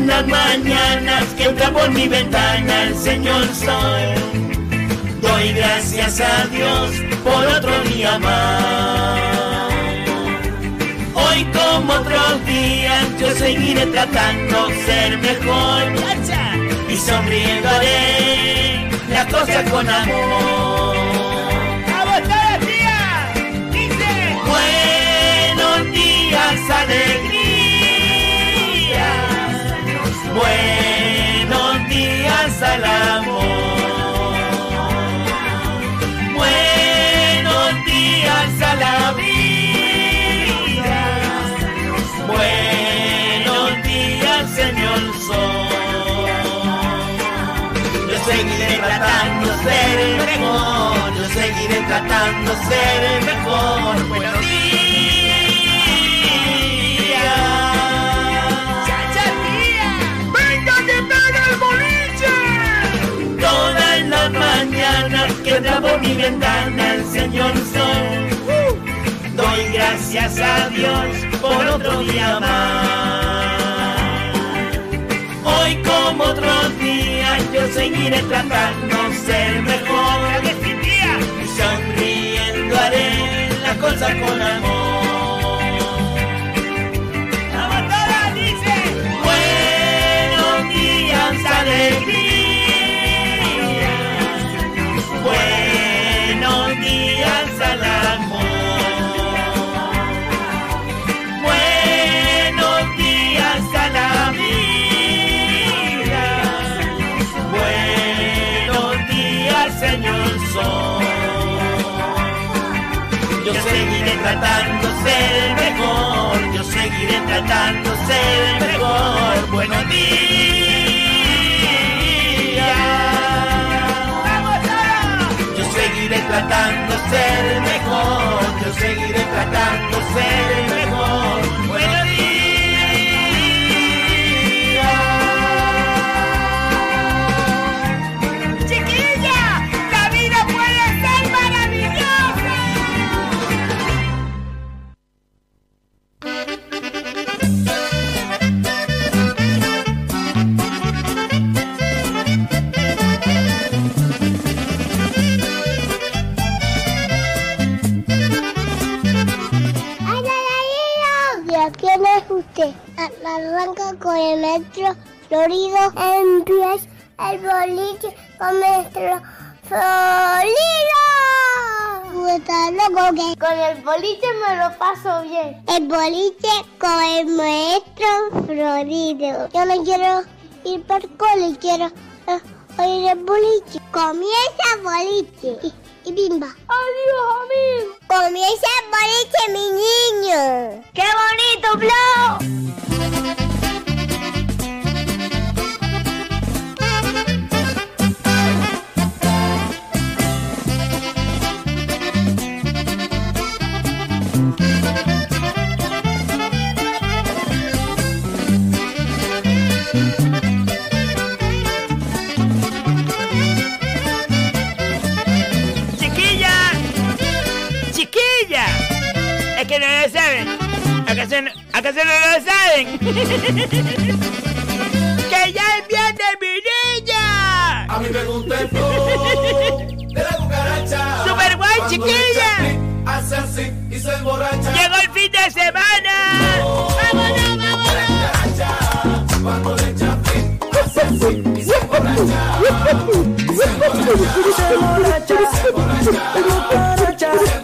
Todas las mañanas que entra por mi ventana el Señor Sol. Doy gracias a Dios por otro día más. Hoy como otros días yo seguiré tratando ser mejor y sonriendo haré las cosas con amor. ¡Dice! Buenos días, alegría. Buenos días al amor. Buenos días a la vida. Buenos días, Señor Sol. Yo seguiré tratando de ser el mejor. Yo seguiré tratando de ser el mejor. Buenos días. Que entra por mi ventana el Señor Sol. Doy gracias a Dios por otro día más. Hoy como otros días yo seguiré tratando de ser mejor. Y sonriendo haré las cosas con amor. ¡Vamos todas! ¡Dice! Buenos días, alegría. Yo seguiré tratando ser mejor, yo seguiré tratando ser mejor. Buenos días. Yo seguiré tratando ser mejor, yo seguiré tratando ser mejor. El metro florido. Empieza el boliche con metro florido. Loco que con el boliche me lo paso bien. El boliche con el maestro florido. Yo no quiero ir por cole, quiero eh, oír el boliche. Comienza el boliche. Y, y bimba. Adiós, amigo. Comienza el boliche, mi niño. ¡Qué bonito, Flo! Que no lo saben. ¿Acaso no, acaso no lo saben? ¡Que ya es viernes, mi niña! A mí me gusta el flow de la cucaracha. ¡Super guay, chiquilla! le echa clic, Hace así y se emborracha. ¡Llegó el fin de semana! ¡Vámonos, vámonos! La cucaracha. Cuando le echa clic, hace así y se emborracha. Se emborracha. Se emborracha. Se emborracha.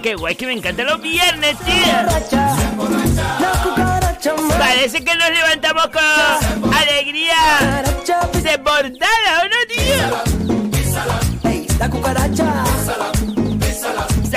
Qué guay que me encantan los viernes, más. Parece que nos levantamos con alegría desbordada, ¿o no, tío? la cucaracha.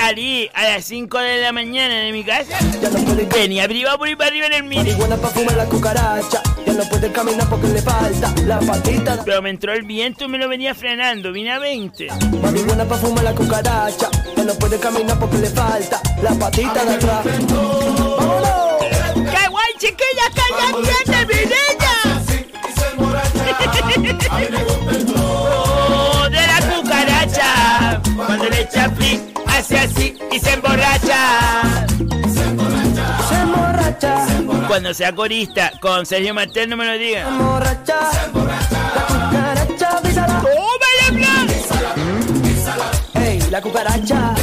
Salí a las 5 de la mañana de mi casa. Ya no puede Venía arriba por ir para arriba en el mini. Buena pa' fumar la cucaracha. Ya no puede caminar porque le falta la patita. Pero me entró el viento y me lo venía frenando. Vine a 20. Mami buena pa' fumar la cucaracha. Ya no puede caminar porque le falta la patita de atrás. ¡Vámonos! cállate, mi niña! así y se emborracha. A mí me gusta el flow. Oh, de la cucaracha. Cuando le echa flick, hace así y se emborracha. Se emborracha, Cuando sea corista, con Sergio Martel no me lo diga. emborracha. La cucaracha, písala. ¡Tómala, Ey, la cucaracha.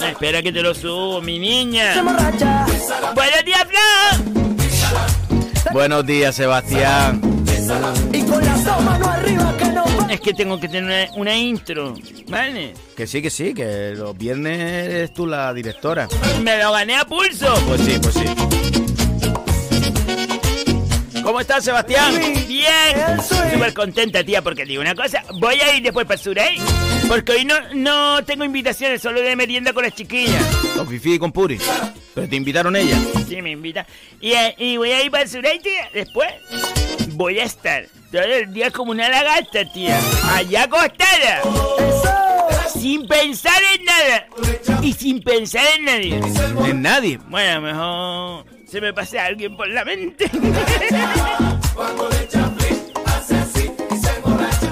No, espera que te lo subo, mi Se niña. emborracha. Buenos días, Flo. Buenos días, Sebastián. Y con las dos manos arriba que. Es que tengo que tener una, intro, ¿vale? Que sí, que sí, que los viernes eres tú la directora. Me lo gané a pulso. Pues sí, pues sí. ¿Cómo estás, Sebastián? Bien, Eso es. súper contenta, tía, porque digo una cosa, voy a ir después para Surey, porque hoy no, no tengo invitaciones, solo de merienda con las chiquillas. Con Fifi y con Puri. Pero te invitaron ellas. Sí, me invita. Y, eh, y voy a ir para Surey, tía, después voy a estar todo el día como una lagarta, tía, allá acostada, sin pensar en nada y sin pensar en nadie. En nadie. Bueno, a lo mejor se me pase alguien por la mente.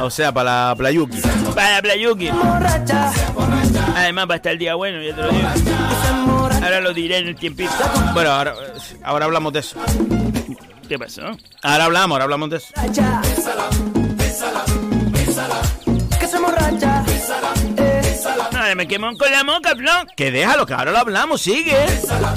O sea, para la Playuki. para Playuki. Emborracha. Además va a estar el día bueno, ya te lo digo. Ahora lo diré en el tiempito. Bueno, ahora, ahora hablamos de eso. ¿Qué pasó? Ahora hablamos, ahora hablamos de eso. Que se emborracha. Eh, Ahora me quemó con la moca, Flo. Que déjalo, que ahora lo hablamos, sigue.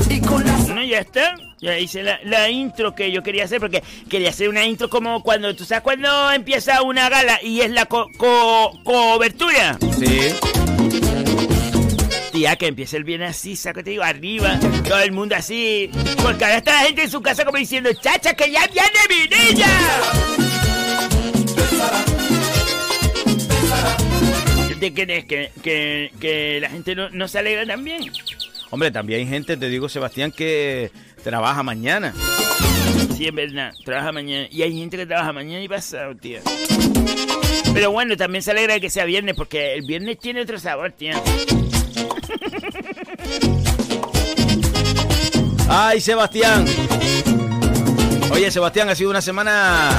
y con las No, ya está. Ya hice la, la intro que yo quería hacer porque quería hacer una intro como cuando, ¿tú sabes cuando empieza una gala y es la co- co- cobertura? Sí. Tía, que empiece el bien así, saco te digo, arriba, todo el mundo así. Porque ahora está la gente en su casa como diciendo, chacha, que ya viene mi niña. ¿Qué te crees? ¿Que, que, que la gente no, no se alegra también? Hombre, también hay gente, te digo, Sebastián, que trabaja mañana. Sí, es verdad, trabaja mañana. Y hay gente que trabaja mañana y pasado, tía. Pero bueno, también se alegra de que sea viernes, porque el viernes tiene otro sabor, tía. Ay, Sebastián. Oye, Sebastián, ha sido una semana...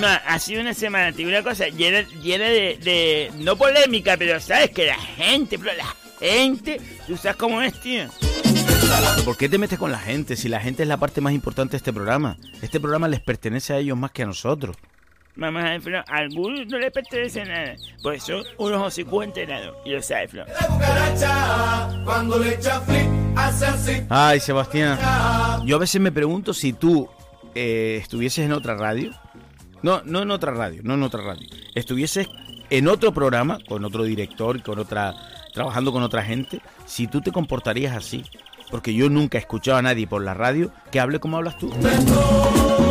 No, ha sido una semana, te digo una cosa, llena, llena de, de- No polémica, pero sabes que la gente, pero la gente. ¿Tú sabes cómo es, tío? ¿Por qué te metes con la gente si la gente es la parte más importante de este programa? Este programa les pertenece a ellos más que a nosotros. Vamos a ver, algunos no les pertenece nada. Por eso, unos hocicos enterados. Y lo sabes, Flo. La cucaracha. Cuando le echa flick, hace así. Ay, Sebastián. Yo a veces me pregunto si tú eh, estuvieses en otra radio. No, no en otra radio, no en otra radio. Estuvieses en otro programa, con otro director, y con otra, trabajando con otra gente, si tú te comportarías así. Porque yo nunca he escuchado a nadie por la radio que hable como hablas tú.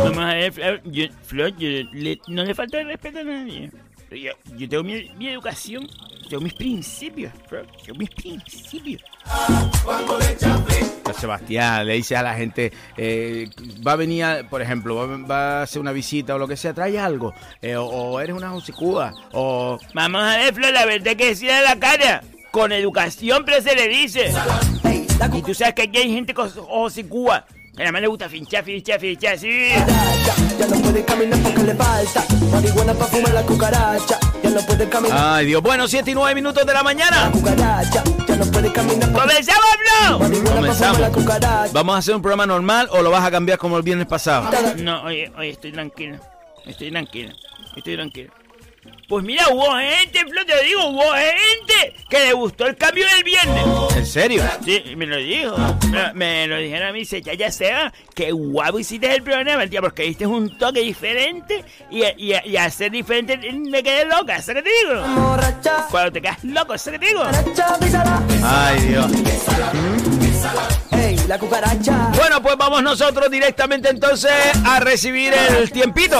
Vamos a ver, Flo, yo, Flo, yo le- no le falta el respeto a nadie. Yo, yo tengo mi, mi educación, tengo mis principios, Flo, tengo mis principios. Sebastián, le dice a la gente, eh, va a venir, a- por ejemplo, va, va a hacer una visita o lo que sea, trae algo. eh, o, o eres una hocicúa, o Vamos a ver, Flo, la verdad que decir a la cara. Con educación, pero se le dice. Y tú sabes que aquí hay gente con ojos y Cuba. Que nada más le gusta finchar, finchar, finchar, sí. Ya no puede caminar porque le falta. Marihuana para fumar la cucaracha. Ya no puede caminar. Ay, Dios. Bueno, 7 y 9 minutos de la mañana. Cucaracha. Ya no puede caminar ¡Comenzamos, para Comenzamos. ¿Vamos a hacer un programa normal o lo vas a cambiar como el viernes pasado? No, oye, oye, estoy tranquilo. Estoy tranquilo. Estoy tranquilo. Pues mira, hubo gente, Flo, te lo digo, hubo gente que le gustó el cambio del viernes. ¿En serio? Sí, me lo dijo. Me, me lo dijeron a mí, dice, ya, ya sea, qué guapo hiciste el programa, tía, porque diste un toque diferente y, y, y ser diferente me quedé loca, ¿sabes qué te digo? Cuando te quedas loco, ¿sabes qué te digo? Ay, Dios. Ey, la cucaracha. Bueno, pues vamos nosotros directamente entonces a recibir el tiempito.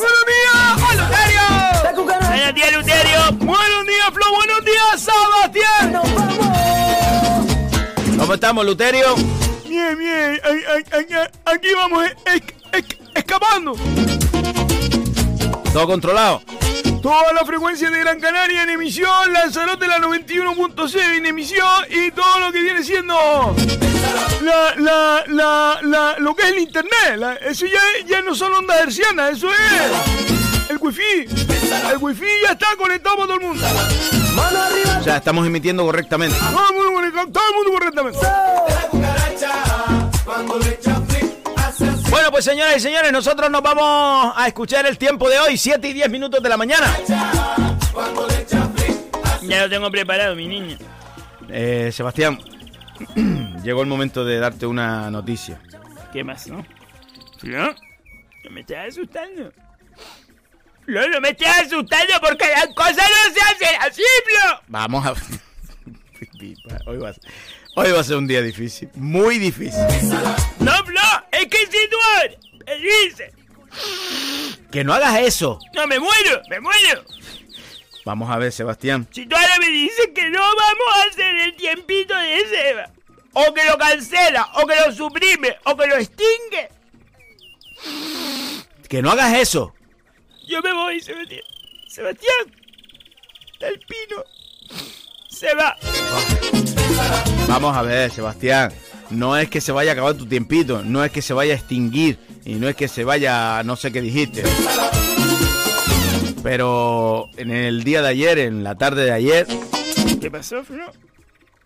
¡Buenos días, Luterio! Buenos días, Luterio. ¡Buenos días, Flo! ¡Buenos días, Sebastián! ¿Cómo estamos, Luterio? Bien, bien, aquí vamos escapando. ¿Todo controlado? Toda la frecuencia de Gran Canaria en emisión, Lanzarote la 91.6 en emisión y todo lo que viene siendo la, la, la, la, lo que es el internet. la- eso ya, ya no son ondas hercianas, eso es el wifi. El wifi ya está conectado para todo el mundo. O sea, estamos emitiendo correctamente. Todo el mundo, conectado, todo el mundo correctamente. Bueno, pues señoras y señores, nosotros nos vamos a escuchar el tiempo de hoy, 7 y 10 minutos de la mañana. Ya lo tengo preparado, mi niño. Eh, Sebastián, llegó el momento de darte una noticia. ¿Qué más, no? ¿Flo? No me estás asustando. Flo, no me estás asustando porque las cosas no se hacen así, Flo. Vamos a... hoy, va a ser, hoy va a ser un día difícil, muy difícil. No, Flo, es que si me dices, Que no hagas eso. no, me muero, me muero. Vamos a ver, Sebastián. Si tú ahora me dices que no vamos a hacer el tiempito de Seba, o que lo cancela, o que lo suprime, o que lo extingue, Que no hagas eso. yo me voy, Sebastián. Sebastián, el pino se va. Vamos a ver, Sebastián. No es que se vaya a acabar tu tiempito, no es que se vaya a extinguir y no es que se vaya, no sé qué dijiste. Pero en el día de ayer, en la tarde de ayer, ¿Qué pasó, Flo?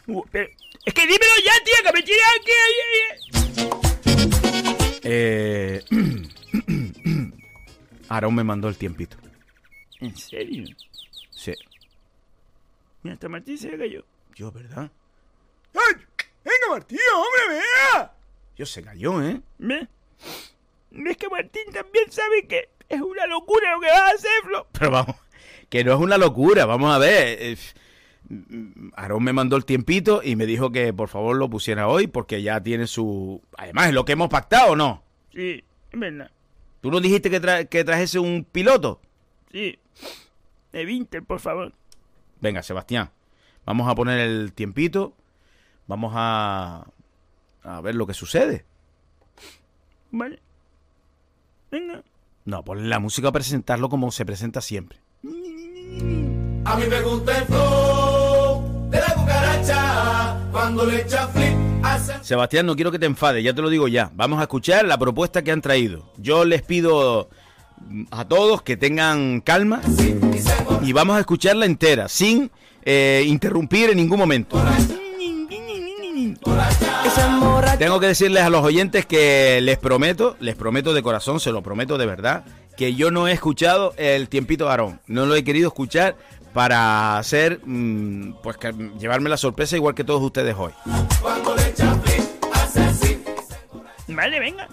Uh, pero- es que dímelo ya, tío, que me tiré aquí. eh, Aarón me mandó el tiempito. ¿En serio? Sí, Mira, hasta Martín se cayó. yo, ¿verdad? ¡Ay! ¡Venga, Martín, hombre, vea! Yo se cayó, ¿eh? ¿Ves? ¿Ves que Martín también sabe que es una locura lo que vas a hacer, Flo? Pero vamos, que no es una locura, vamos a ver. eh, Aarón me mandó el tiempito y me dijo que por favor lo pusiera hoy porque ya tiene su... Además, es lo que hemos pactado, ¿no? Sí, es verdad. ¿Tú no dijiste que, tra- que trajese un piloto? Sí. De Winter, por favor. Venga, Sebastián, vamos a poner el tiempito, vamos a, a ver lo que sucede. ¿Vale? Venga. No, ponle la música a presentarlo como se presenta siempre. A mí me gusta el flow de la cucaracha, cuando le echa flip. Sebastián, no quiero que te enfades, ya te lo digo ya. Vamos a escuchar la propuesta que han traído. Yo les pido a todos que tengan calma y vamos a escucharla entera, sin eh, interrumpir en ningún momento. Tengo que decirles a los oyentes que les prometo, les prometo de corazón, se lo prometo de verdad, que yo no he escuchado el tiempito de Aarón. No lo he querido escuchar para hacer, mm, pues que, llevarme la sorpresa igual que todos ustedes hoy. Vale, venga.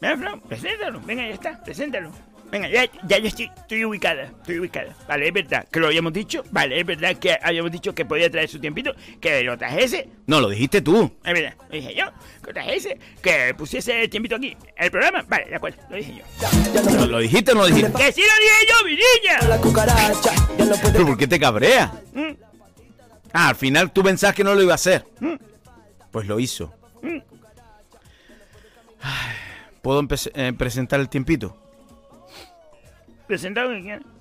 Venga, Flo, preséntalo. Venga, ya está, preséntalo. Venga, ya, ya yo estoy, estoy ubicada, estoy ubicada. Vale, es verdad que lo habíamos dicho. Vale, es verdad que habíamos dicho que podía traer su tiempito, que lo trajese. No, lo dijiste tú. Es verdad, lo dije yo, que lo trajese, que pusiese el tiempito aquí. ¿El programa? Vale, de acuerdo, lo dije yo. ¿Lo, lo dijiste o no lo dijiste? ¡Que sí lo dije yo, mi niña! La cucaracha. Ya no puede. ¿Pero por qué te cabrea? Mm, Ah, al final tú pensás que no lo iba a hacer. Pues lo hizo. Ay, ¿Puedo eh, presentar el tiempito? Presentado.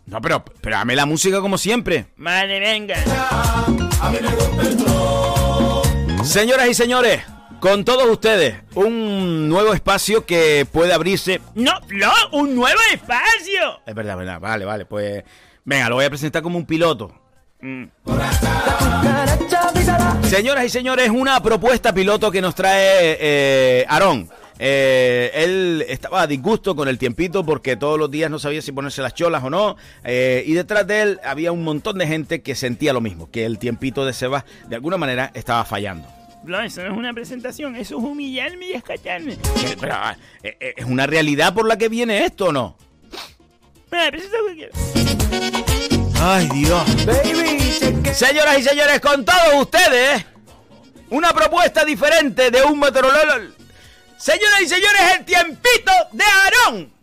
No, pero, pero dame la música como siempre. Vale, venga. Señoras y señores, con todos ustedes, un nuevo espacio que puede abrirse. No, no, un nuevo espacio. Es verdad, verdad, vale, vale, pues. Venga, lo voy a presentar como un piloto. Mm. Señoras y señores, una propuesta piloto que nos trae eh, Aarón. Eh, él estaba a disgusto con el tiempito porque todos los días no sabía si ponerse las cholas o no. eh, y detrás de él había un montón de gente que sentía lo mismo, que el tiempito de Sebas de alguna manera estaba fallando. No, eso no es una presentación, eso es humillarme y escacharme. Eh, Pero, ah, ¿Es una realidad por la que viene esto o no? Venga, presenta lo que quieras. Ay, Dios. Baby. Señoras y señores, con todos ustedes, una propuesta diferente de un meteorólogo. Señoras y señores, el tiempito de Aarón.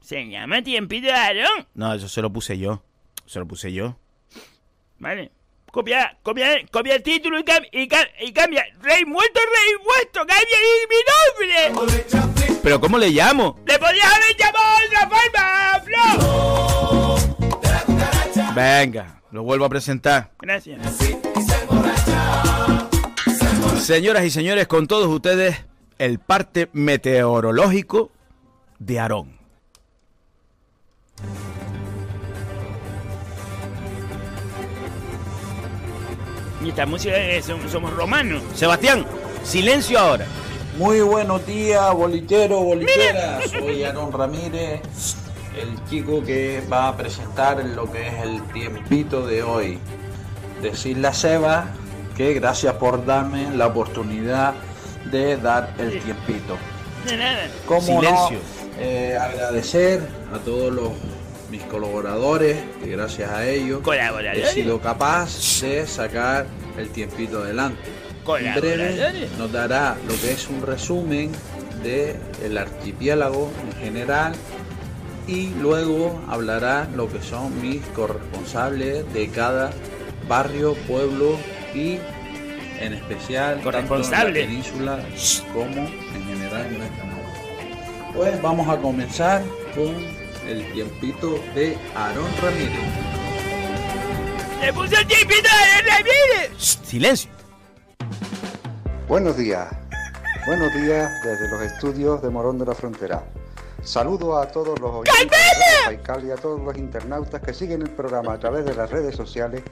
Se llama Tiempito de Aarón. No, eso se lo puse yo. Se lo puse yo. Vale. Copia, copia, copia el título y, cam- y, cam- y cambia. Rey muerto, rey muerto, cambia mi nombre. ¿Pero cómo le llamo? Le podías haber llamado de otra forma, Flo. Venga, lo vuelvo a presentar. Gracias. Señoras y señores, con todos ustedes, el parte meteorológico de Aarón. Y esta música es, som- somos romanos. Sebastián, silencio ahora. Muy buenos días, bolillero, bolillera. Soy Aaron Ramírez, el chico que va a presentar lo que es el tiempito de hoy. Decirle a Seba que gracias por darme la oportunidad de dar el tiempito. De nada. Como Silencio. no, eh, agradecer a todos los mis colaboradores, que gracias a ellos he sido capaz de sacar el tiempito adelante. En breve nos dará lo que es un resumen del archipiélago en general y luego hablará lo que son mis corresponsables de cada barrio, pueblo y en especial tanto en la Corresponsable. península como en general en nuestra nación. Pues vamos a comenzar con el tiempito de Aarón Ramírez. ¡Le puso el tipito de Ramírez! Silencio. Buenos días, buenos días desde los estudios de Morón de la Frontera. Saludo a todos los oyentes y a todos los internautas que siguen el programa a través de las redes sociales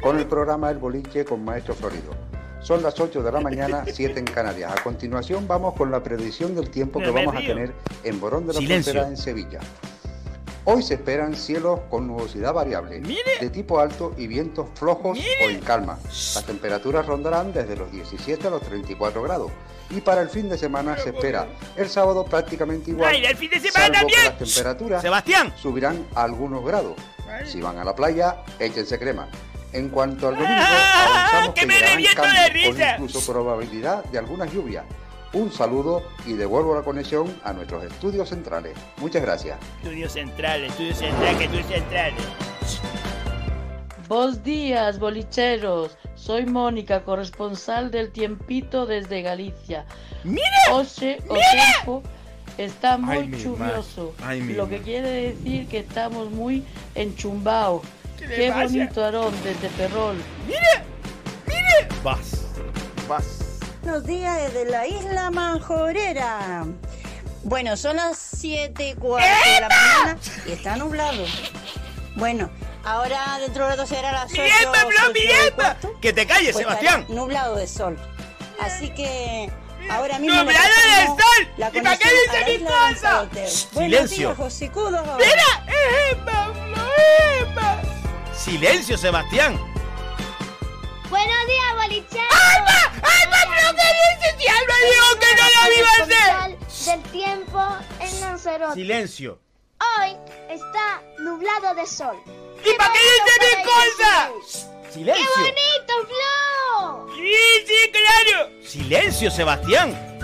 con el programa El Boliche con Maestro Florido. Son las 8 de la mañana, 7 en Canarias. A continuación vamos con la predicción del tiempo que No vamos a tener en Morón de la Silencio. Frontera en Sevilla. Hoy se esperan cielos con nubosidad variable, Mire. de tipo alto y vientos flojos Mire. o en calma. Las temperaturas rondarán desde los 17 a los 34 grados. Y para el fin de semana se espera el sábado prácticamente igual. ¡Ay, el fin de semana salvo que también! las temperaturas Sebastián. subirán a algunos grados. Si van a la playa, échense crema. En cuanto al domingo, ¡Ah! avanzamos ¡Que que cambios, con incluso probabilidad de algunas lluvias. Un saludo y devuelvo la conexión a nuestros estudios centrales. Muchas gracias. Estudio central, estudio central, que estudio central. Buenos días, bolicheros. Soy Mónica, corresponsal del Tiempito desde Galicia. ¡Mira! Oxe, o tiempo está muy Ay, ma- ay, lo que quiere decir que estamos muy enchumbados. ¿Qué le Qué pasa? bonito, Aarón, desde Ferrol. Vas. Vas. Buenos días desde la isla Manjorera. Bueno, son las 7 y cuarto de la mañana y está nublado. Bueno, ahora dentro de rato será las 8, ¡Mi yepa, bro, mi yepa! Que te calles, pues Sebastián. nublado de sol. Así que ahora mismo... ¡Nublado de sol! La ¿Y para qué dice mi? Lanzarote. Shh, silencio. días, Josicudo. ¡Mira! ¡Epa, Epa! Silencio, Sebastián. Buenos días, bolicheros. ¡Alba! ¡Alba, pero qué dice si Alba dijo que no lo iba a hacer! Del tiempo en Lanzarote. Silencio. Hoy está nublado de sol. ¿Y para qué dice mi cosa? ¡Qué Silencio. bonito, Flo! ¡Sí, sí, claro! Silencio, Sebastián.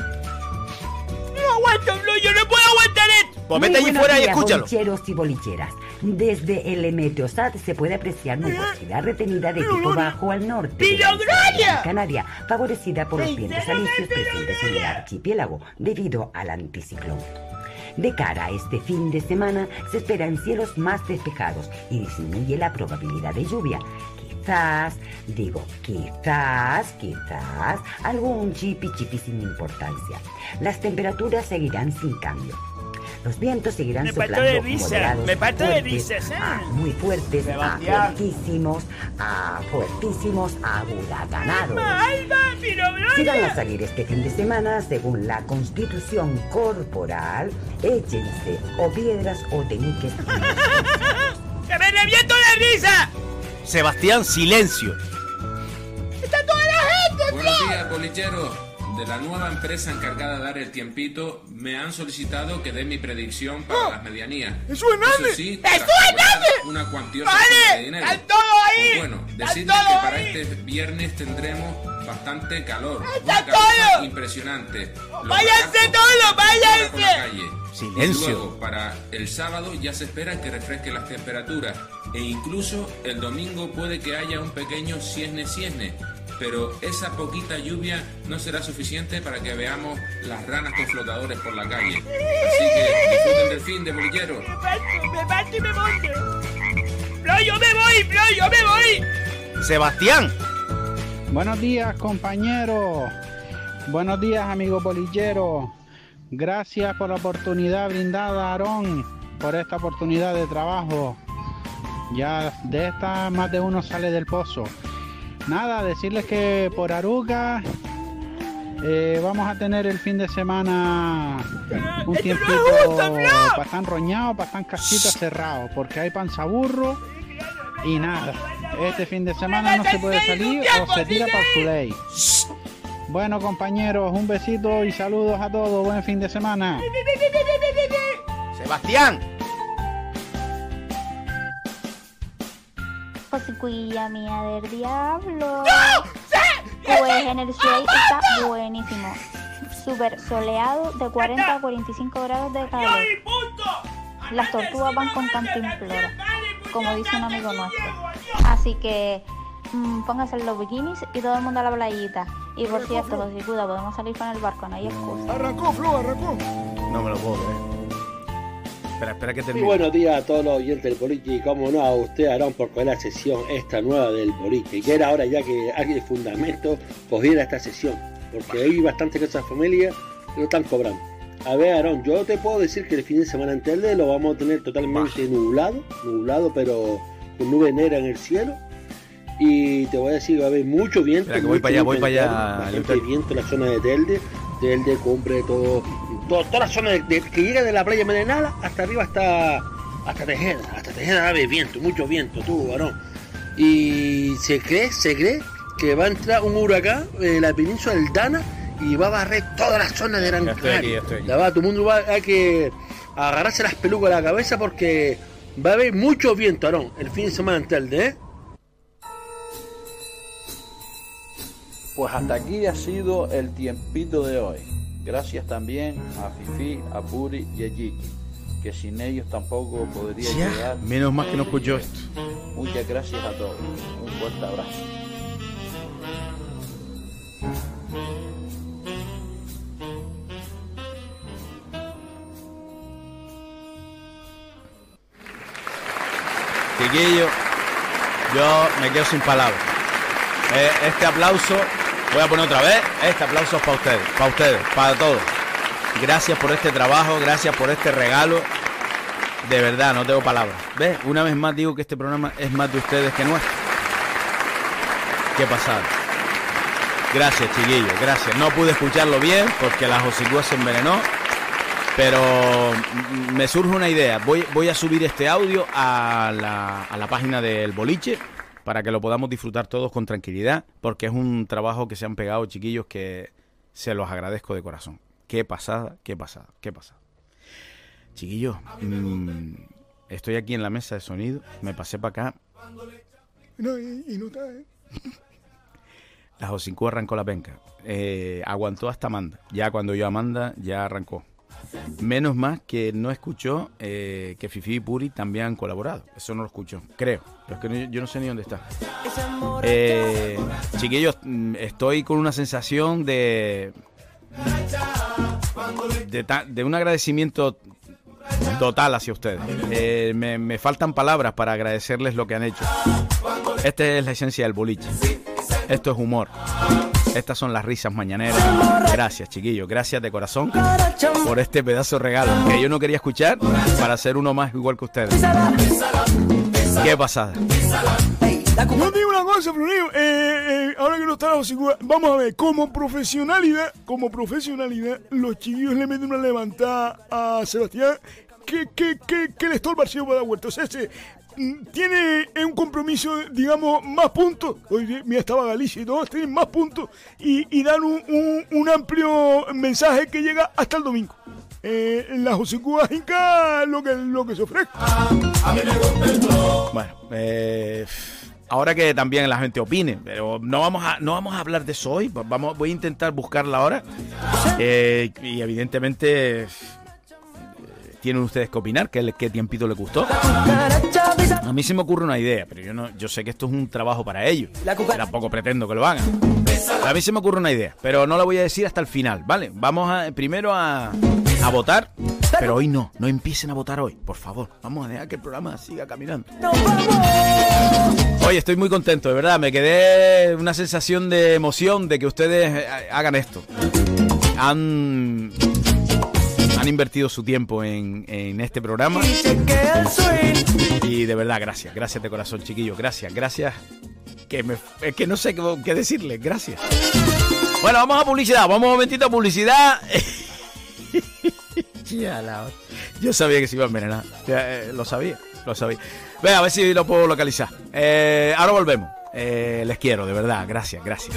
No aguanto, Flo, yo no puedo aguantar esto. Pues vete allí fuera y escúchalo. Bolicheros y bolicheras. Desde el Meteosat se puede apreciar nubosidad retenida de tipo bajo al norte de la Canaria, favorecida por los ¡Ay, vientos alisios presentes en el archipiélago debido al anticiclón. De cara a este fin de semana se esperan cielos más despejados y disminuye la probabilidad de lluvia. Quizás, digo, quizás, quizás, algún chipi chipi sin importancia. Las temperaturas seguirán sin cambio. Los vientos seguirán Me parto soplando de risa, moderados me parto de fuertes, risas, ¿eh? a muy fuertes, a Sebastián. fuertísimos, a fuertísimos, a huracanados. ¡Alba, pero Si van a Gloria! salir este fin de semana, según la constitución corporal, échense o piedras o teniques. ¡Que me reviento de risa! Sebastián, silencio. ¡Está toda la gente, Buenos días, bolicheros. De la nueva empresa encargada de dar el tiempito, me han solicitado que dé mi predicción para las medianías. ¡Eso es enorme! Eso sí, ¡Eso tras es! Una cuantiosa ¡Vale! de dinero. ¡Están todos ahí! Pues bueno, ¡Están decirles que para ahí! este viernes tendremos bastante calor. ¡Están Una calor todos! impresionante. Los ¡Váyanse todos, váyanse! calle. Silencio. Y luego, para el sábado ya se espera que refresque las temperaturas e incluso el domingo puede que haya un pequeño ciesne-ciesne, pero esa poquita lluvia no será suficiente para que veamos las ranas con flotadores por la calle. Así que disfruten del fin de bolillero. Me parto, me parto y me monto. ¡Flo, yo me voy, Flo, yo me voy! Sebastián. Buenos días, compañeros. Buenos días, amigo bolillero. Gracias por la oportunidad brindada, Aarón, por esta oportunidad de trabajo. Ya de esta más de uno sale del pozo. Nada, decirles que por Aruca eh, vamos a tener el fin de semana un tiempito para estar roñado, para estar casita cerrado, porque hay panzaburro y nada. Este fin de semana no se puede salir o se tira para su ley. Bueno compañeros, un besito y saludos a todos. Buen fin de semana. Sebastián. Josicuilla mía del diablo. Pues en el cielo está buenísimo. Súper soleado de 40 a 45 grados de calor. Las tortugas van con cantimplora, como dice un amigo nuestro. Así que mm, pónganse los bikinis y todo el mundo a la playita. Y por cierto, los Josicuda, podemos salir con el barco, no hay excusa. Arrancó, Flo, arrancó. No me lo puedo creer. Espera, espera que Muy termine. buenos días a todos los oyentes del y como no a usted, Aarón, por coger la sesión esta nueva del. Y que era hora ya que alguien de fundamento cogiera esta sesión. Porque hay bastante que esas familias que no están cobrando. A ver, Aarón, yo te puedo decir que el fin de semana en Telde lo vamos a tener totalmente nublado, nublado, pero con nube negra en el cielo. Y te voy a decir, va a haber mucho viento. Espera, que voy para allá, voy para allá, bastante viento en la zona de Telde. Telde, Cumbre, todo, todo- toda la zona de, de- que llega de la playa Merenala hasta arriba hasta, hasta Tejeda. Hasta Tejeda va a haber viento, mucho viento, tú, varón. Y se cree, se cree que va a entrar un huracán en la península del Dana y va a barrer toda la zona de Gran Canaria. La va, todo el mundo va a que agarrarse las pelucas a la cabeza porque va a haber mucho viento, Aarón, el fin de semana en Telde, ¿eh? Pues hasta aquí ha sido el tiempito de hoy. Gracias también a Fifi, a Puri y a Gigi, que sin ellos tampoco podría Ya, llegar. menos mal que no escuchó esto. Muchas gracias a todos. Un fuerte abrazo. Chiquillo, yo me quedo sin palabras. Eh, este aplauso, voy a poner otra vez, este aplauso para ustedes, para ustedes, para todos. Gracias por este trabajo, gracias por este regalo. De verdad, no tengo palabras. ¿Ves? Una vez más digo que este programa es más de ustedes que nuestro. Qué pasada. Gracias, chiquillos, gracias. No pude escucharlo bien porque la Josicúa se envenenó. Pero me surge una idea. Voy, a subir este audio a la página del boliche para que lo podamos disfrutar todos con tranquilidad, porque es un trabajo que se han pegado, chiquillos, que se los agradezco de corazón. Qué pasada, qué pasada, qué pasada. Chiquillos, mm, estoy aquí en la mesa de sonido, me pasé para acá, No, y, y no está, ¿eh? la Josincú arrancó la penca. Eh, aguantó hasta Amanda. Ya cuando yo Amanda, ya arrancó. Menos más que no escuchó eh, que Fifi y Puri también han colaborado. Eso no lo escuchó, creo. Pero es que no- yo no sé ni dónde está. Eh, chiquillos, mm, estoy con una sensación de. De, ta- de un agradecimiento total hacia ustedes. Eh, me, me faltan palabras para agradecerles lo que han hecho. Esta es la esencia del boliche. Esto es humor. Estas son las risas mañaneras. Gracias, chiquillos. Gracias de corazón por este pedazo de regalo que yo no quería escuchar para ser uno más igual que ustedes. Qué pasada. Yo digo una cosa, Florio, eh, eh, ahora que no está la vamos a ver, como profesionalidad, como profesionalidad, los chiquillos le meten una levantada a Sebastián que, que, que, que le estorba el para dar vuelta. O sea, se, mm, tiene un compromiso, digamos, más puntos. Oye, mira, estaba Galicia y todos tienen más puntos y, y dan un, un- un amplio mensaje que llega hasta el domingo. Eh, la Josicúa Inca, lo que, lo que se ofrezca. Bueno, eh, ahora que también la gente opine, pero no vamos a, no vamos a hablar de eso hoy. Vamos, voy a intentar buscarla ahora. Eh, y evidentemente eh, tienen ustedes que opinar qué, qué tiempito les gustó. A mí se me ocurre una idea, pero yo no, yo sé que esto es un trabajo para ellos. Tampoco pretendo que lo hagan. A mí se me ocurre una idea, pero no la voy a decir hasta el final, ¿vale? Vamos a, primero a, a votar, pero hoy no, no empiecen a votar hoy, por favor. Vamos a dejar que el programa siga caminando. Oye, estoy muy contento, de verdad. Me quedé una sensación de emoción de que ustedes eh, hagan esto. han, han invertido su tiempo en, en este programa. Y de verdad, gracias, gracias de corazón, chiquillos, gracias, gracias. Que, me, es que no sé qué, decirles, gracias. Bueno, vamos a publicidad, vamos un momentito a publicidad. Yo sabía que se iba a envenenar, eh, lo sabía, lo sabía. Venga, a ver si lo puedo localizar. Eh, ahora volvemos. Eh, les quiero, de verdad, gracias, gracias.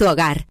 tu hogar.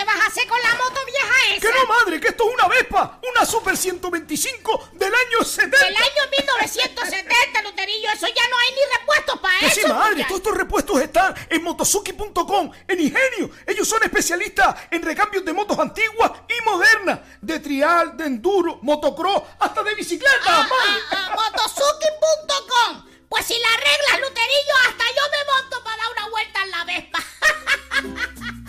¿Qué vas a hacer con la moto vieja esa? ¡Que no, madre! ¡Que esto es una Vespa! ¡Una Super 125 del año 70! Del año 1970, Luterillo, eso ya no hay ni repuestos para eso. sí, madre, todos estos repuestos están en motosuki.com, en Ingenio. Ellos son especialistas en recambios de motos antiguas y modernas, de trial, de enduro, motocross, hasta de bicicleta, Ah, madre. ah, ah, motosuki.com. Pues si la arreglas, Luterillo, hasta yo me monto para dar una vuelta en la Vespa.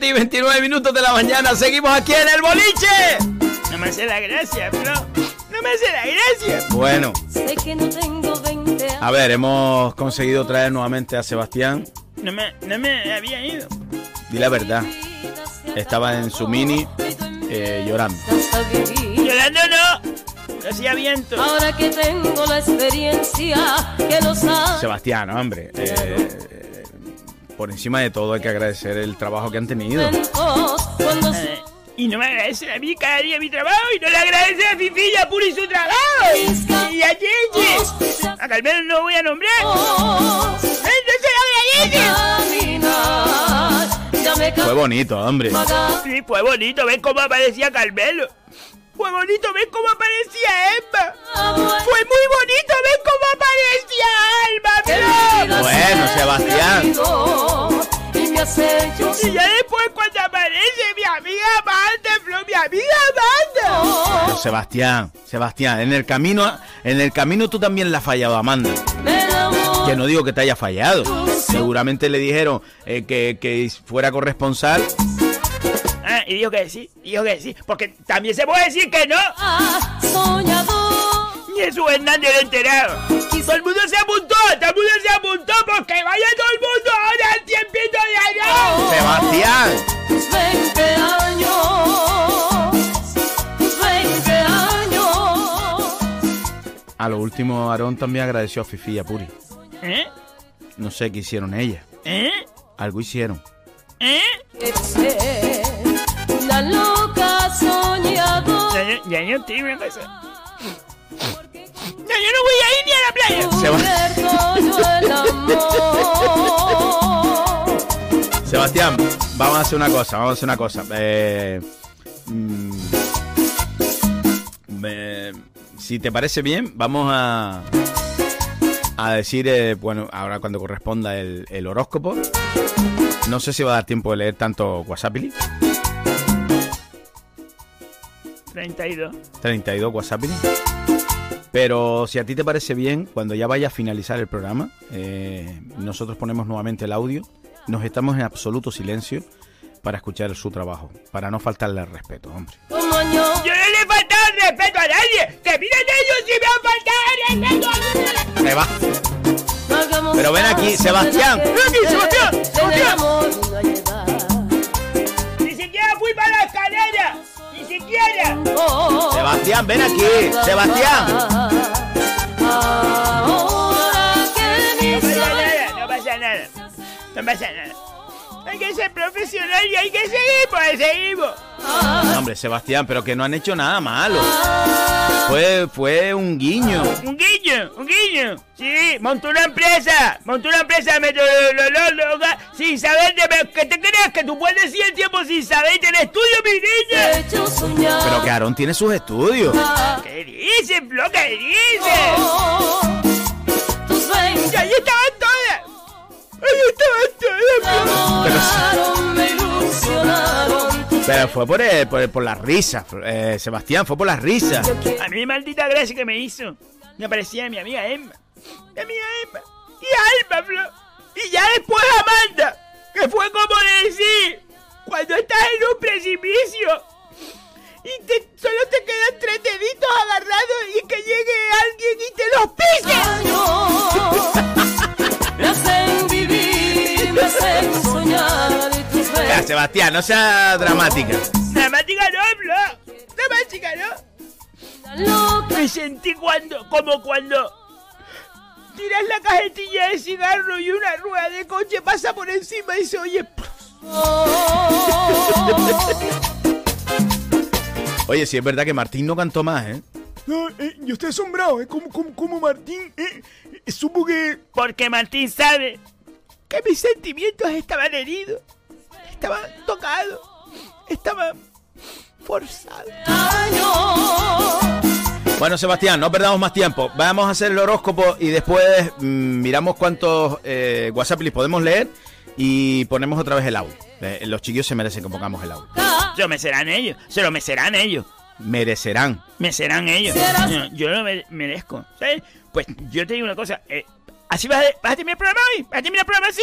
Y 29 minutos de la mañana, seguimos aquí en el boliche. No me hace la gracia, bro. No me hace la gracia. Bueno, Sé que no tengo 20 años. a ver, hemos conseguido traer nuevamente a Sebastián. No me, no me había ido. Di la verdad. Estaba en su mini eh, llorando. Llorando no. Hacía viento. Ahora que tengo la experiencia que lo sabe. Sebastián, hombre. eh, por encima de todo hay que agradecer el trabajo que han tenido. Eh, y no me agradece a mí cada día mi trabajo y no le agradece a Fifi y a Puri su trabajo. Y a Gigi. A Carmelo no voy a nombrar. Entonces a Gigi. Fue bonito, hombre. Sí, fue bonito ver cómo aparecía Carmelo. Fue bonito ver cómo aparecía Emma. Fue muy bonito ver cómo aparecía bro. Bueno, Sebastián. Y ya después cuando aparece mi amiga Amanda. Pero Sebastián, Sebastián, en el camino, en el camino tú también la has fallado, Amanda. Que no digo que te haya fallado. Seguramente le dijeron eh, que, que fuera corresponsal. Ah, y dijo que sí, dijo que sí, porque también se puede decir que no. Ni Jesús Hernández lo enterado. Todo el mundo se apuntó, todo el mundo se apuntó porque vaya todo el mundo ahora al tiempito de allá. Sebastián. Tus 20 años, tus 20 años. A lo último, Aarón también agradeció a Fifi y a Puri. ¿Eh? No sé qué hicieron ellas. ¿Eh? Algo hicieron. ¿Eh? Una loca soñadora. Ya, ya, ya yo estoy viendo eso. Ya, yo no voy a ir ni a la playa. Seba- Sebastián, vamos a hacer una cosa, vamos a hacer una cosa. Eh, mm, me- si te parece bien, vamos a, a decir, eh, bueno, ahora cuando corresponda el, el horóscopo. No sé si va a dar tiempo de leer tanto WhatsApp. 32. 32 WhatsApp. Pero si a ti te parece bien, cuando ya vaya a finalizar el programa, eh, nosotros ponemos nuevamente el audio. Nos estamos en absoluto silencio para escuchar su trabajo, para no faltarle al respeto, hombre. Yo no le he faltado el respeto a nadie. Que miren ellos si me han faltado el respeto a nadie. Me va. Pero ven aquí, Sebastián. Ven aquí, Sebastián. Sebastián. Ni siquiera fui para la escalera. Sebastián, ven aquí. Sebastián. No pasa nada, no pasa nada. No pasa nada. Hay que ser profesional y hay que seguir, pues seguimos. No, hombre, Sebastián, pero que no han hecho nada malo. Fue, fue un guiño. Un guiño, un guiño. Sí, montó una empresa. Montó una empresa sin saber de... ¿Qué te crees? Que tú puedes decir el tiempo sin saber del estudio, mi niña. Pero que Aarón tiene sus estudios. ¿Qué dices, Flo? ¿Qué dices? Y ahí estaban todas. Ahí estaban todas, Flo. Pero fue por, el- por, el- por las risas, eh, Sebastián, fue por las risas. A mí maldita gracia que me hizo. Me aparecía mi amiga Emma. Mi amiga Emma. Y Alma, Flo. Y ya después Amanda. Que fue como decir. Cuando estás en un precipicio. Y te- solo te quedan tres deditos agarrados y que llegue alguien y te los pise. Me hacen vivir, me hacen soñar. Ya, Sebastián, no sea dramática. Dramática no, Flo. Dramática no. Me sentí cuando, como cuando tiras la cajetilla de cigarro y una rueda de coche pasa por encima y se oye. Oye, sí es verdad que Martín no cantó más, ¿eh? No, eh, yo estoy asombrado, ¿eh? Como, como, como Martín, eh, eh, supo que... Porque Martín sabe que mis sentimientos estaban heridos, estaban tocados, estaban forzados. Bueno, Sebastián, no perdamos más tiempo. Vamos a hacer el horóscopo y después mm, miramos cuántos eh, WhatsApp les podemos leer y ponemos otra vez el audio. Eh, los chiquillos se merecen que pongamos el audio. Se lo mecerán ellos, se lo mecerán ellos, Merecerán. mecerán ellos. Yo, yo lo me- merezco, ¿sabes? Pues yo te digo una cosa, eh, ¿así vas a, vas a terminar el programa hoy? ¿Vas a terminar el programa así?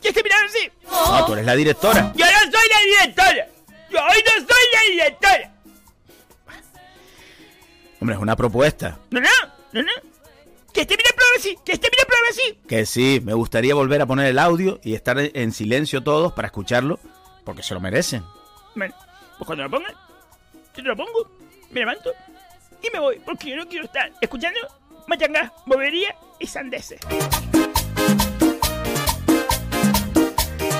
¿Quieres terminar así? No, tú eres la directora. Yo no soy la directora. Yo hoy no soy la directora. Hombre, es una propuesta. No, no, no, no. Que termine el programa así, que termine el programa así. Que sí, me gustaría volver a poner el audio y estar en- en silencio todos para escucharlo, porque se lo merecen. Bueno, pues cuando lo pongan, yo te lo pongo, me levanto y me voy, porque yo no quiero estar escuchando machanga, bobería y sandeces.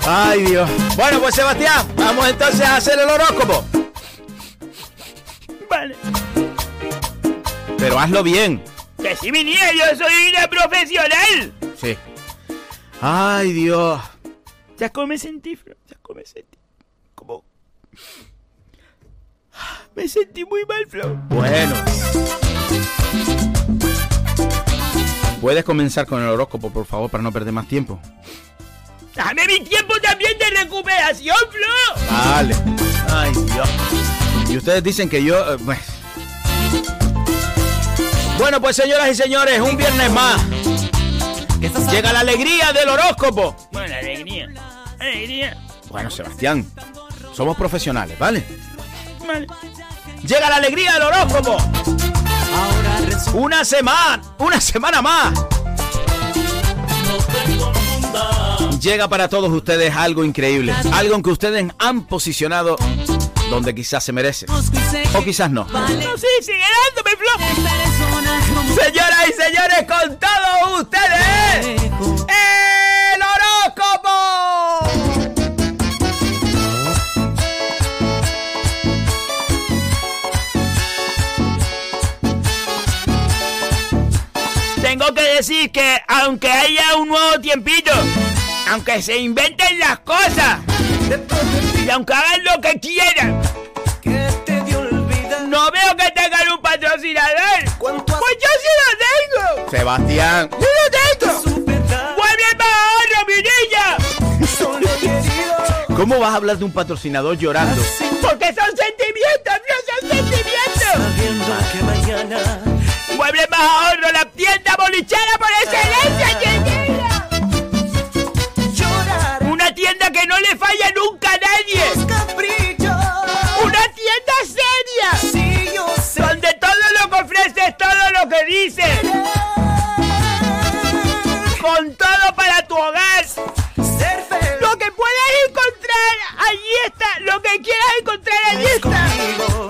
Ay, Dios. Bueno, pues Sebastián, vamos entonces a hacer el horóscopo. Vale. Pero hazlo bien. Que si mi niña, yo soy una profesional. Sí. Ay, Dios. ¿Sabes cómo me sentí, Flo? ¿Sabes cómo me sentí? Como... Me sentí muy mal, Flo. Bueno. ¿Puedes comenzar con el horóscopo, por favor, para no perder más tiempo? Dame mi tiempo también de recuperación, Flo. Vale. Ay, Dios. Y ustedes dicen que yo... eh, pues. Bueno, pues señoras y señores, un viernes más. Llega la alegría del horóscopo. Bueno, alegría. Alegría. Bueno, Sebastián, somos profesionales, ¿vale? Vale. Llega la alegría del horóscopo. Una semana, una semana más. Llega para todos ustedes algo increíble, algo en que ustedes han posicionado donde quizás se merecen o quizás no. No, sí, sigue dándome, Flo. Señoras y señores, con todos ustedes, Tengo que decir que aunque haya un nuevo tiempito, aunque se inventen las cosas, y aunque hagan lo que quieran, no veo que tengan un patrocinador. Pues yo sí lo tengo. Sebastián, ¡Sí lo tengo! ¡Vuelve para ahorro, mi niña! ¿cómo vas a hablar de un patrocinador llorando? Porque son sentimientos, no son sentimientos. Más ahorro, la tienda bolichera por excelencia, chiquilla. Una tienda que no le falla nunca a nadie. Una tienda seria. Donde todo lo que ofrece es todo lo que dice. Con todo para tu hogar. Lo que puedas encontrar, allí está. Lo que quieras encontrar, allí está.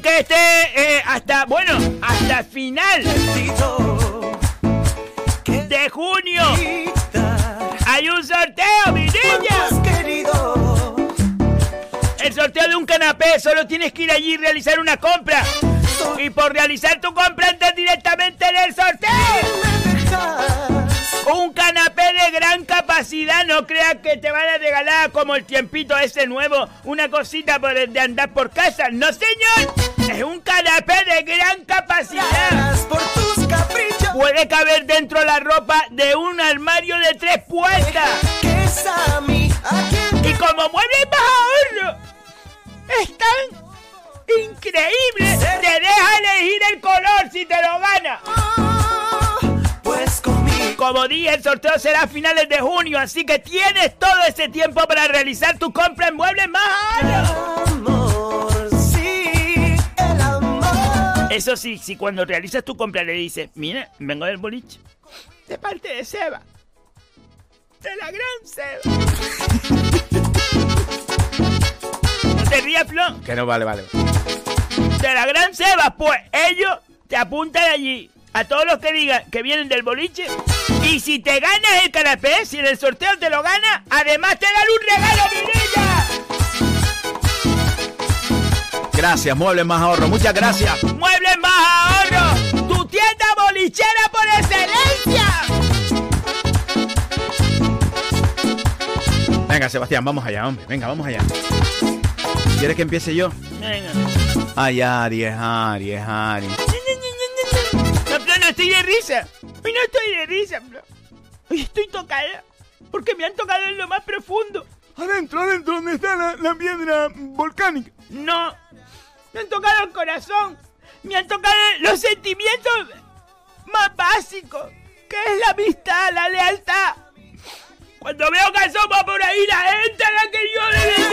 Que este, eh, hasta, bueno, hasta final de junio hay un sorteo, mi niña. El sorteo de un canapé, solo tienes que ir allí y realizar una compra. Y por realizar tu compra entras directamente en el sorteo. Un canapé de gran capacidad, no creas que te van a regalar como el tiempito ese nuevo, una cosita por de andar por casa. No, señor, es un canapé de gran capacidad. Puede caber dentro la ropa de un armario de tres puertas. Y como mueble más ahorro, es tan increíble, te deja elegir el color si te lo gana. Como dije, el sorteo será a finales de junio, así que tienes todo ese tiempo para realizar tu compra en muebles más ahorro. Eso sí, si cuando realizas tu compra le dices, mira, vengo del boliche, de parte de Seba, de la gran Seba. ¿No te rías, Flo? Que no vale, vale. De la gran Seba, pues ellos te apuntan allí. A todos los que digan que vienen del boliche. Y si te ganas el canapé, si en el sorteo te lo ganas, además te dan un regalo, mi niña. Gracias, Muebles Más Ahorro. Muchas gracias. Muebles más ahorro. Tu tienda bolichera por excelencia. Venga, Sebastián, vamos allá, hombre. Venga, vamos allá. ¿Quieres que empiece yo? Venga. Ay, Aries, Aries, Aries. No, Flo, no estoy de risa. Hoy no estoy de risa, Flo. Hoy estoy tocada. Porque me han tocado en lo más profundo. Adentro, adentro, donde está la, la piedra volcánica. No. Me han tocado el corazón. Me han tocado los sentimientos más básicos. Que es la amistad, la lealtad. Cuando veo que asoma por ahí la gente a la que yo le feliz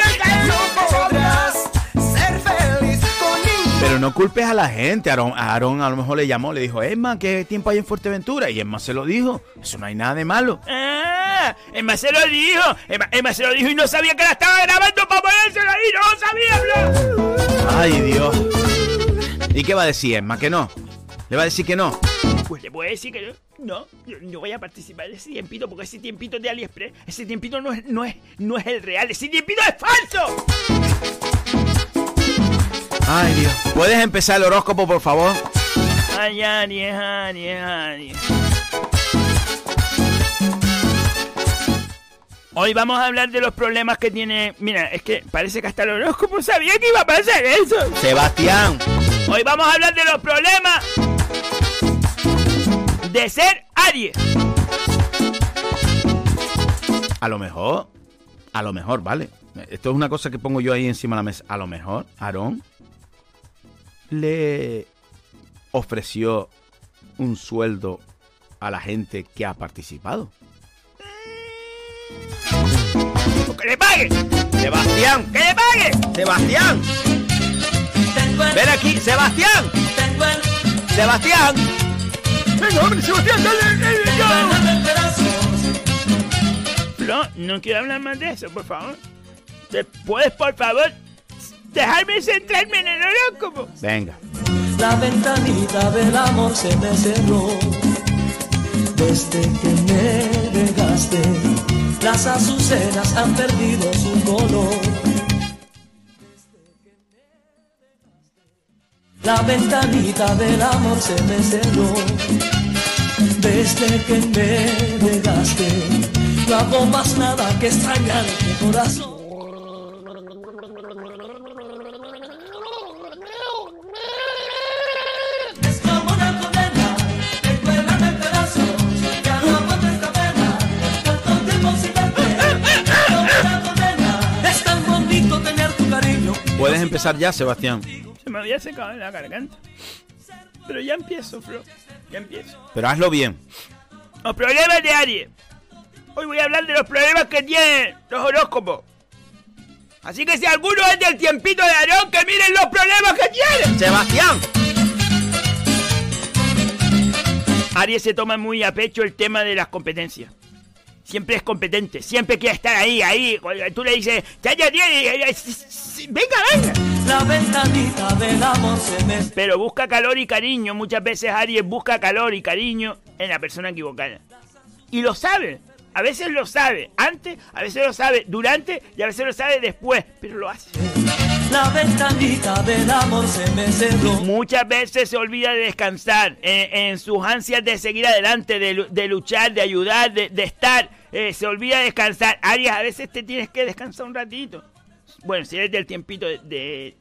Pero no culpes a la gente. Aarón, Aarón a lo mejor le llamó, le dijo, Emma, ¿qué tiempo hay en Fuerteventura? Y Emma se lo dijo. Eso no hay nada de malo. Ah, Emma se lo dijo. Emma, Emma se lo dijo y no sabía que la estaba grabando para ponérselo ahí. No sabía, Bla. Ay, Dios. ¿Y qué va a decir Emma? ¿Que no? ¿Le va a decir que no? Pues le puedo decir que no. No, yo no voy a participar de ese tiempito porque ese tiempito de AliExpress, ese tiempito no es, no es, no es el real, ese tiempito es falso. Ay, Dios. ¿Puedes empezar el horóscopo, por favor? Ay, Aries, Aries, Aries. Hoy vamos a hablar de los problemas que tiene. Mira, es que parece que hasta el horóscopo sabía que iba a pasar eso. Sebastián. Hoy vamos a hablar de los problemas de ser Aries. A lo mejor, a lo mejor, vale. Esto es una cosa que pongo yo ahí encima de la mesa. A lo mejor, Aarón le ofreció un sueldo a la gente que ha participado. ¡Que le pague! ¡Sebastián! ¡Que le pague! ¡Sebastián! ¡Ven aquí, Sebastián! ¡Sebastián! ¡Venga, hombre, Sebastián, dale, dale, No, no quiero hablar más de eso, por favor. ¿Te puedes, por favor, dejarme centrarme en el horóscopo? Venga. La ventanita del amor se me cerró desde que me dejaste. Las azucenas han perdido su color. La ventanita del amor se me cerró desde que me dejaste. No hago más nada que extrañar mi corazón. Puedes empezar ya, Sebastián. Se me había secado en la garganta. Pero ya empiezo, Flo. Ya empiezo. Pero hazlo bien. Los problemas de Aries. Hoy voy a hablar de los problemas que tienen los horóscopos. Así que si alguno es del tiempito de Aarón, que miren los problemas que tiene. Sebastián. Aries se toma muy a pecho el tema de las competencias. Siempre es competente, siempre quiere estar ahí, ahí. Tú le dices, ya, ya, venga, venga. La ventanita del amor se me Pero busca calor y cariño. Muchas veces Aries busca calor y cariño en la persona equivocada. Y lo sabe. A veces lo sabe antes, a veces lo sabe durante y a veces lo sabe después. Pero lo hace. La ventanita del amor se me cerró. Muchas veces se olvida de descansar en, en sus ansias de seguir adelante, de, de luchar, de ayudar, de, de estar. eh, se olvida de descansar. Aries, a veces te tienes que descansar un ratito. Bueno, si eres del tiempito de... de...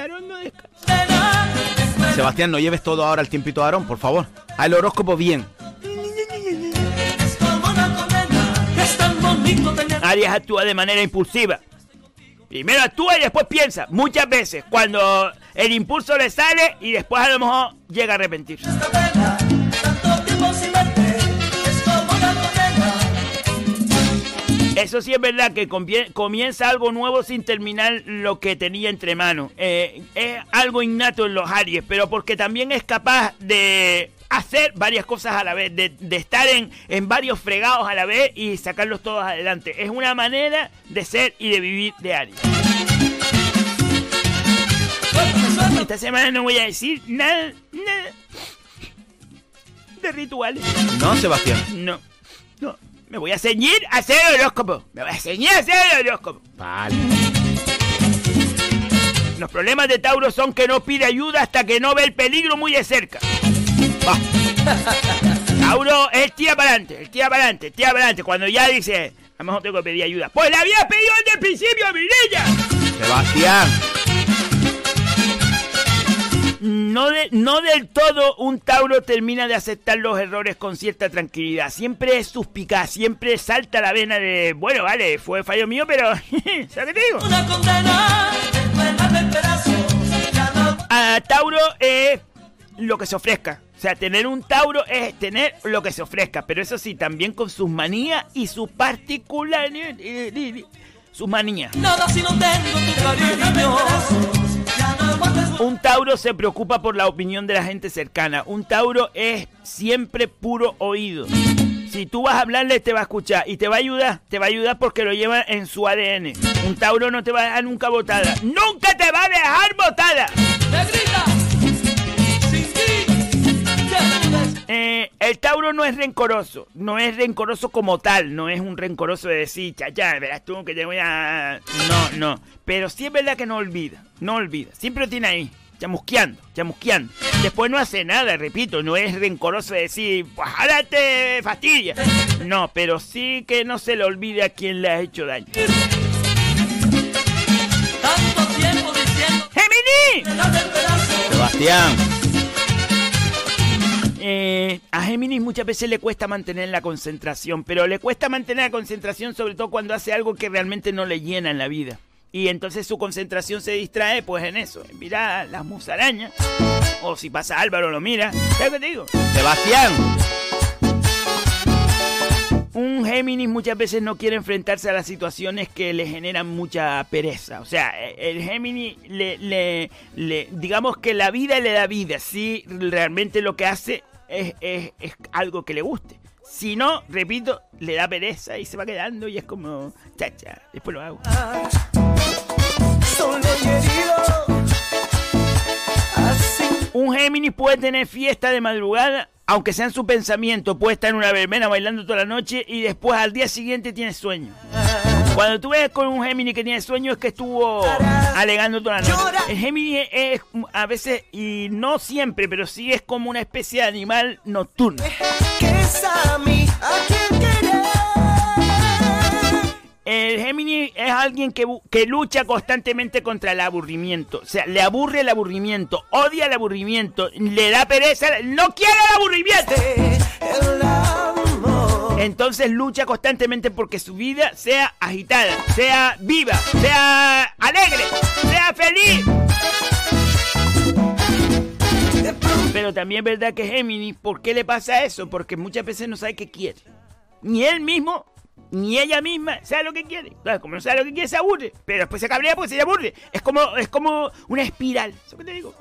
Aarón no descansa. Sebastián, no lleves todo ahora el tiempito de Aarón, por favor. El horóscopo bien. Aries actúa de manera impulsiva. Primero actúa y después piensa. Muchas veces cuando el impulso le sale y después a lo mejor llega a arrepentirse. Eso sí es verdad que comienza algo nuevo sin terminar lo que tenía entre manos. Eh, es algo innato en los Aries, pero porque también es capaz de hacer varias cosas a la vez, de, de estar en, en varios fregados a la vez y sacarlos todos adelante. Es una manera de ser y de vivir de Aries. Esta semana no voy a decir nada, nada de rituales. No, Sebastián. No, no. Me voy a ceñir a hacer el horóscopo. Me voy a ceñir a hacer el horóscopo. Vale. Los problemas de Tauro son que no pide ayuda hasta que no ve el peligro muy de cerca. Va. Tauro, él tira para adelante, él tira para adelante, tira para adelante. Cuando ya dice, a lo mejor tengo que pedir ayuda. Pues la había pedido desde el principio, Mirella. Sebastián. No, de- no del todo un Tauro termina de aceptar los errores con cierta tranquilidad. Siempre es suspicaz, siempre salta la vena de, bueno, vale, fue fallo mío, pero... ¿Sabes qué te digo? Una condena. Pedazos. No A Tauro es lo que se ofrezca. O sea, tener un Tauro es tener lo que se ofrezca. Pero eso sí, también con sus manías y sus particularidades. Sus manías. nada si no tengo tu Un Tauro se preocupa por la opinión de la gente cercana. Un Tauro es siempre puro oído. Si tú vas a hablarle, te va a escuchar y te va a ayudar. Te va a ayudar porque lo lleva en su ADN. Un Tauro no te va a dejar nunca botada. ¡Nunca te va a dejar botada! Eh, el Tauro no es rencoroso, no es rencoroso como tal, no es un rencoroso de decir, chacha, verás tú que te voy a... No, no, pero sí es verdad que no olvida, no olvida, siempre lo tiene ahí, chamusqueando, chamusqueando. Después no hace nada, repito, no es rencoroso de decir, pues ahora te fastidia. No, pero sí que no se le olvide a quien le ha hecho daño. ¡Gemini! Sebastián. Eh, a Géminis muchas veces le cuesta mantener la concentración, pero le cuesta mantener la concentración sobre todo cuando hace algo que realmente no le llena en la vida. Y entonces su concentración se distrae pues en eso, en mirar las musarañas. O si pasa Álvaro lo mira. ¿Sabes qué te digo? Sebastián. Un Géminis muchas veces no quiere enfrentarse a las situaciones que le generan mucha pereza. O sea, el Géminis le, le, le- digamos que la vida le da vida si realmente lo que hace es, es- es algo que le guste. Si no, repito, le da pereza y se va quedando y es como, chacha, después lo hago. Un Géminis puede tener fiesta de madrugada, aunque sea en su pensamiento, puede estar en una verbena bailando toda la noche y después al día siguiente tiene sueño. Cuando tú ves con un Géminis que tiene sueño es que estuvo alegando toda la noche. El Géminis es a veces, y no siempre, pero sí es como una especie de animal nocturno. El Géminis es alguien que, que lucha constantemente contra el aburrimiento. O sea, le aburre el aburrimiento, odia el aburrimiento, le da pereza, no quiere el aburrimiento. Entonces lucha constantemente porque su vida sea agitada, sea viva, sea alegre, sea feliz. Pero también es verdad que Géminis, ¿por qué le pasa eso? Porque muchas veces no sabe qué quiere. Ni él mismo, ni ella misma sabe lo que quiere. Entonces, como no sabe lo que quiere, se aburre. Pero después se cabrea porque se aburre. Es como, es como una espiral. ¿Eso qué te digo?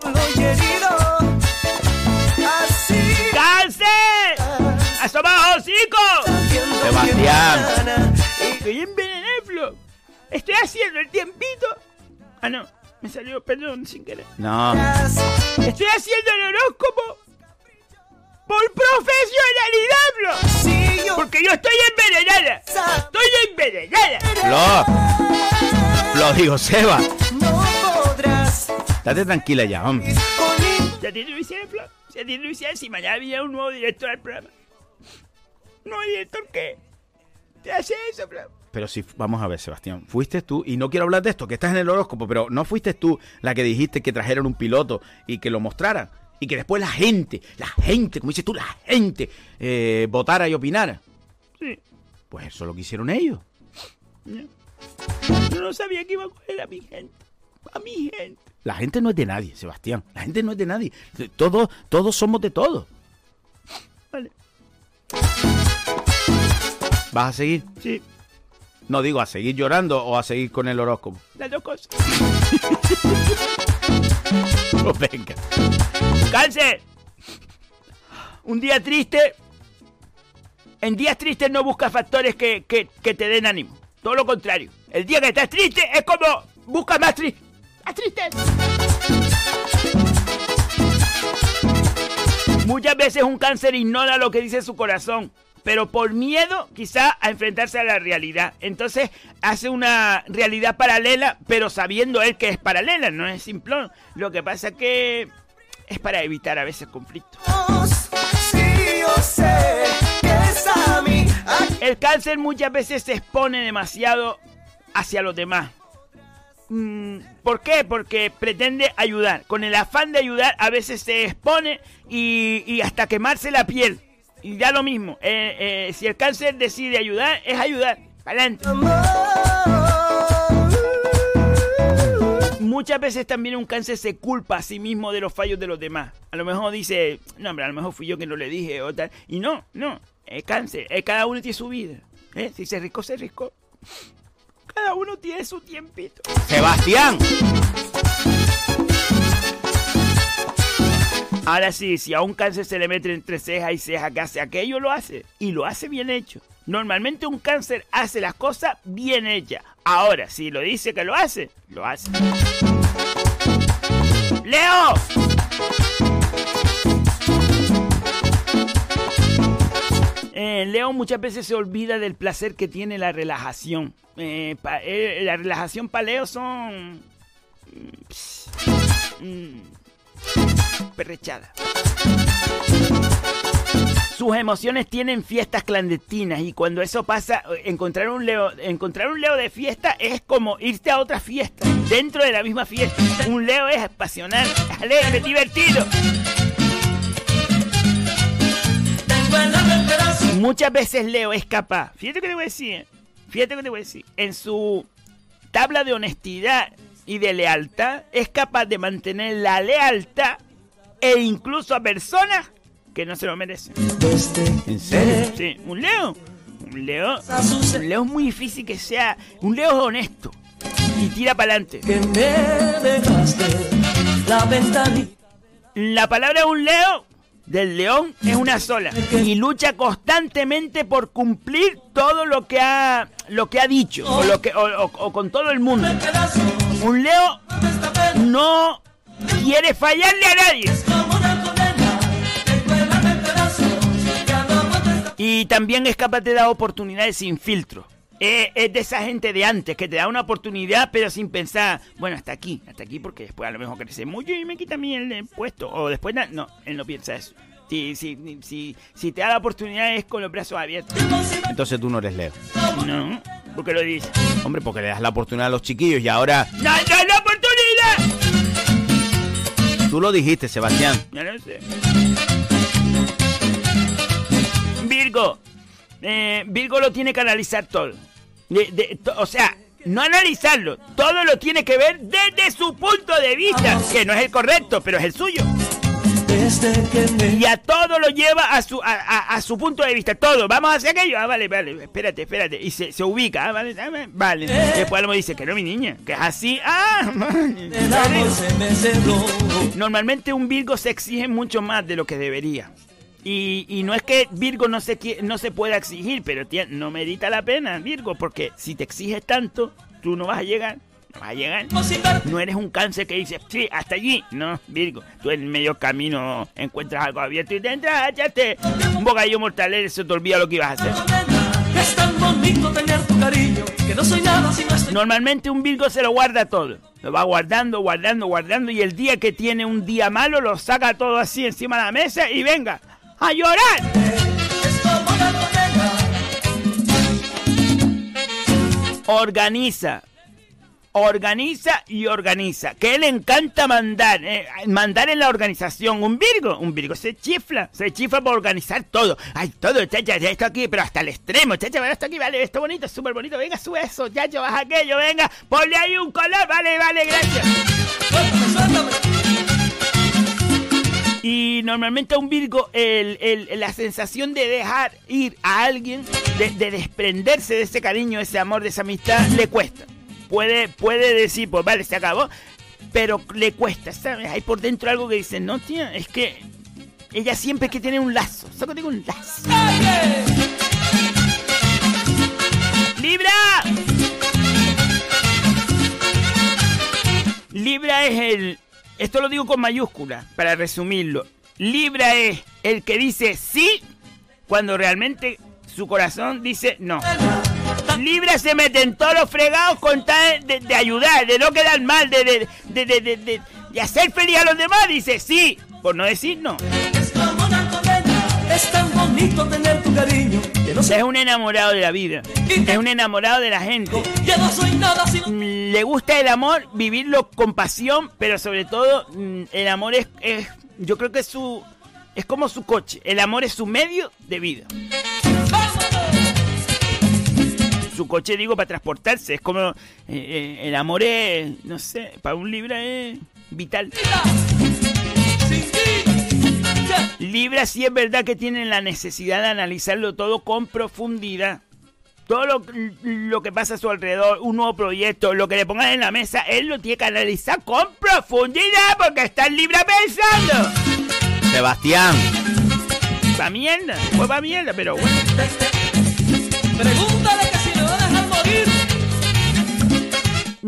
¡Cáncer! ¡Asoma hocico! Sebastián. Estoy envenenado. Estoy haciendo el tiempito. Ah, no. Me salió, perdón, sin querer. No. Estoy haciendo el horóscopo por profesionalidad, bro. Porque yo estoy envenenada. Estoy envenenada. Flor. Flor, digo, Seba. Date tranquila ya, hombre. Si a ti te lo hicieran, Flor. Si a ti te lo hicieran, si mañana viene un nuevo director al programa. ¿Un nuevo director qué? ¿Te hace eso, Flor? Pero si, vamos a ver, Sebastián, fuiste tú, y no quiero hablar de esto, que estás en el horóscopo, pero no fuiste tú la que dijiste que trajeran un piloto y que lo mostraran. Y que después la gente, la gente, como dices tú, la gente, eh, votara y opinara. Sí. Pues eso es lo que hicieron ellos. No. Yo no sabía que iba a coger a mi gente. A mi gente. La gente no es de nadie, Sebastián. La gente no es de nadie. Todos, todos somos de todos. Vale. ¿Vas a seguir? Sí. No digo a seguir llorando o a seguir con el horóscopo. Las dos cosas. Pues venga. ¡Cáncer! Un día triste. En días tristes no buscas factores que, que- que te den ánimo. Todo lo contrario. El día que estás triste es como buscas más triste. Más tristeza. Muchas veces un cáncer ignora lo que dice su corazón, pero por miedo quizá a enfrentarse a la realidad. Entonces hace una realidad paralela, pero sabiendo él que es paralela, no es simplón. Lo que pasa que es para evitar a veces conflictos. El cáncer muchas veces se expone demasiado hacia los demás. Mm, ¿Por qué? Porque pretende ayudar. Con el afán de ayudar a veces se expone y, y hasta quemarse la piel. Y ya lo mismo. eh, eh, si el cáncer decide ayudar, es ayudar. Adelante. Muchas veces también un cáncer se culpa a sí mismo de los fallos de los demás. A lo mejor dice, no, hombre, a lo mejor fui yo que no le dije o tal. Y no, no. Es cáncer. eh, cada uno tiene su vida. ¿eh? Si se riscó, se riscó. Cada uno tiene su tiempito. Sebastián. Ahora sí, si a un cáncer se le mete entre ceja y ceja que hace aquello, lo hace. Y lo hace bien hecho. Normalmente un cáncer hace las cosas bien hechas. Ahora, si lo dice que lo hace, lo hace. ¡Leo! Eh, Leo muchas veces se olvida del placer que tiene la relajación. Eh, eh, la relajación para Leo son... mm, mm, perrechada. Sus emociones tienen fiestas clandestinas y cuando eso pasa, encontrar un Leo, encontrar un Leo de fiesta es como irte a otra fiesta, dentro de la misma fiesta. Un Leo es pasional, alegre, divertido. muchas veces Leo es capaz, fíjate que te voy a decir, ¿eh? fíjate que te voy a decir, en su tabla de honestidad y de lealtad, es capaz de mantener la lealtad e incluso a personas que no se lo merecen. ¿En serio? Sí, un Leo. Un Leo. Un Leo es muy difícil que sea. Un Leo es honesto. Y tira para adelante. La palabra de un Leo, del león, es una sola. Y lucha constantemente por cumplir todo lo que ha, lo que ha dicho. O, lo que, o- o- o con todo el mundo. Un Leo no quiere fallarle a nadie. Y también es capaz de dar oportunidades sin filtro. Eh, es de esa gente de antes que te da una oportunidad pero sin pensar, bueno, hasta aquí, hasta aquí porque después a lo mejor crece mucho y me quita a mí el puesto. O después, no, él no piensa eso. Si, si, si, si te da la oportunidad es con los brazos abiertos. Entonces tú no eres Leo. No, porque lo dices. Hombre, porque le das la oportunidad a los chiquillos y ahora ¡No, no, oportunidad! Tú lo dijiste, Sebastián. Sé. Virgo. Eh, Virgo lo tiene que analizar todo. O sea, no analizarlo. Todo lo tiene que ver desde su punto de vista. Que no es el correcto, pero es el suyo. Y a todo lo lleva a su, a, a- a su punto de vista. Todo. Vamos a hacer aquello. Ah, vale, vale. Espérate, espérate. Y se, se ubica. Ah, vale, ah, vale. Después me dice que no, mi niña. Que es así. Ah, Normalmente un Virgo se exige mucho más de lo que debería. Y, y no es que Virgo no se, no se pueda exigir, pero tie- no merita la pena, Virgo, porque si te exiges tanto, tú no vas a llegar. No vas a llegar. No eres un cáncer que dice, sí, hasta allí. No, Virgo, tú en medio camino encuentras algo abierto y te entras, échate un bocadillo mortalero y se te olvida lo que ibas a hacer. Es tan bonito tener tu cariño que no soy nada si no estoy. Normalmente un Virgo se lo guarda todo. Lo va guardando, guardando, guardando. Y el día que tiene un día malo, lo saca todo así encima de la mesa y venga, a llorar. Organiza. Organiza y organiza. Que le encanta mandar. eh, mandar en la organización. Un Virgo. Un Virgo se chifla. Se chifla por organizar todo. Ay, todo, chacha, ya esto aquí, pero hasta el extremo. Chacha, vale, esto aquí, vale, esto bonito, súper bonito. Venga, sube eso, chacho, baja aquello, venga. Ponle ahí un color. Vale, vale, gracias. Y normalmente a un Virgo la sensación de dejar ir a alguien, de, de desprenderse de ese cariño, ese amor, de esa amistad, le cuesta. Puede, puede decir, pues vale, se acabó, pero le cuesta, ¿sabes? Hay por dentro algo que dice, no, tía, es que ella siempre que tiene un lazo. Saco tengo un lazo. ¡Libra! Libra es el. Esto lo digo con mayúscula, para resumirlo. Libra es el que dice sí cuando realmente su corazón dice no. Libra se mete en todos los fregados con tal de, de ayudar, de no quedar mal, de, de, de, hacer feliz a los demás. Dice sí, por no decir no. Es tan bonito tener tu cariño que no Es un enamorado de la vida. Es un enamorado de la gente. Ya no soy nada si Mm, Le gusta el amor, vivirlo con pasión, pero sobre todo mm, el amor es, es- yo creo que es su, es como su coche. El amor es su medio de vida. Su coche digo para transportarse. Es como eh, eh, el amor es, no sé, para un Libra es vital. Libra sí es verdad que tienen la necesidad de analizarlo todo con profundidad. Todo lo, lo que pasa a su alrededor, un nuevo proyecto, lo que le pongan en la mesa, él lo tiene que analizar con profundidad porque está en Libra pensando. Sebastián. Va mierda, pues va mierda, pero bueno. Pregúntale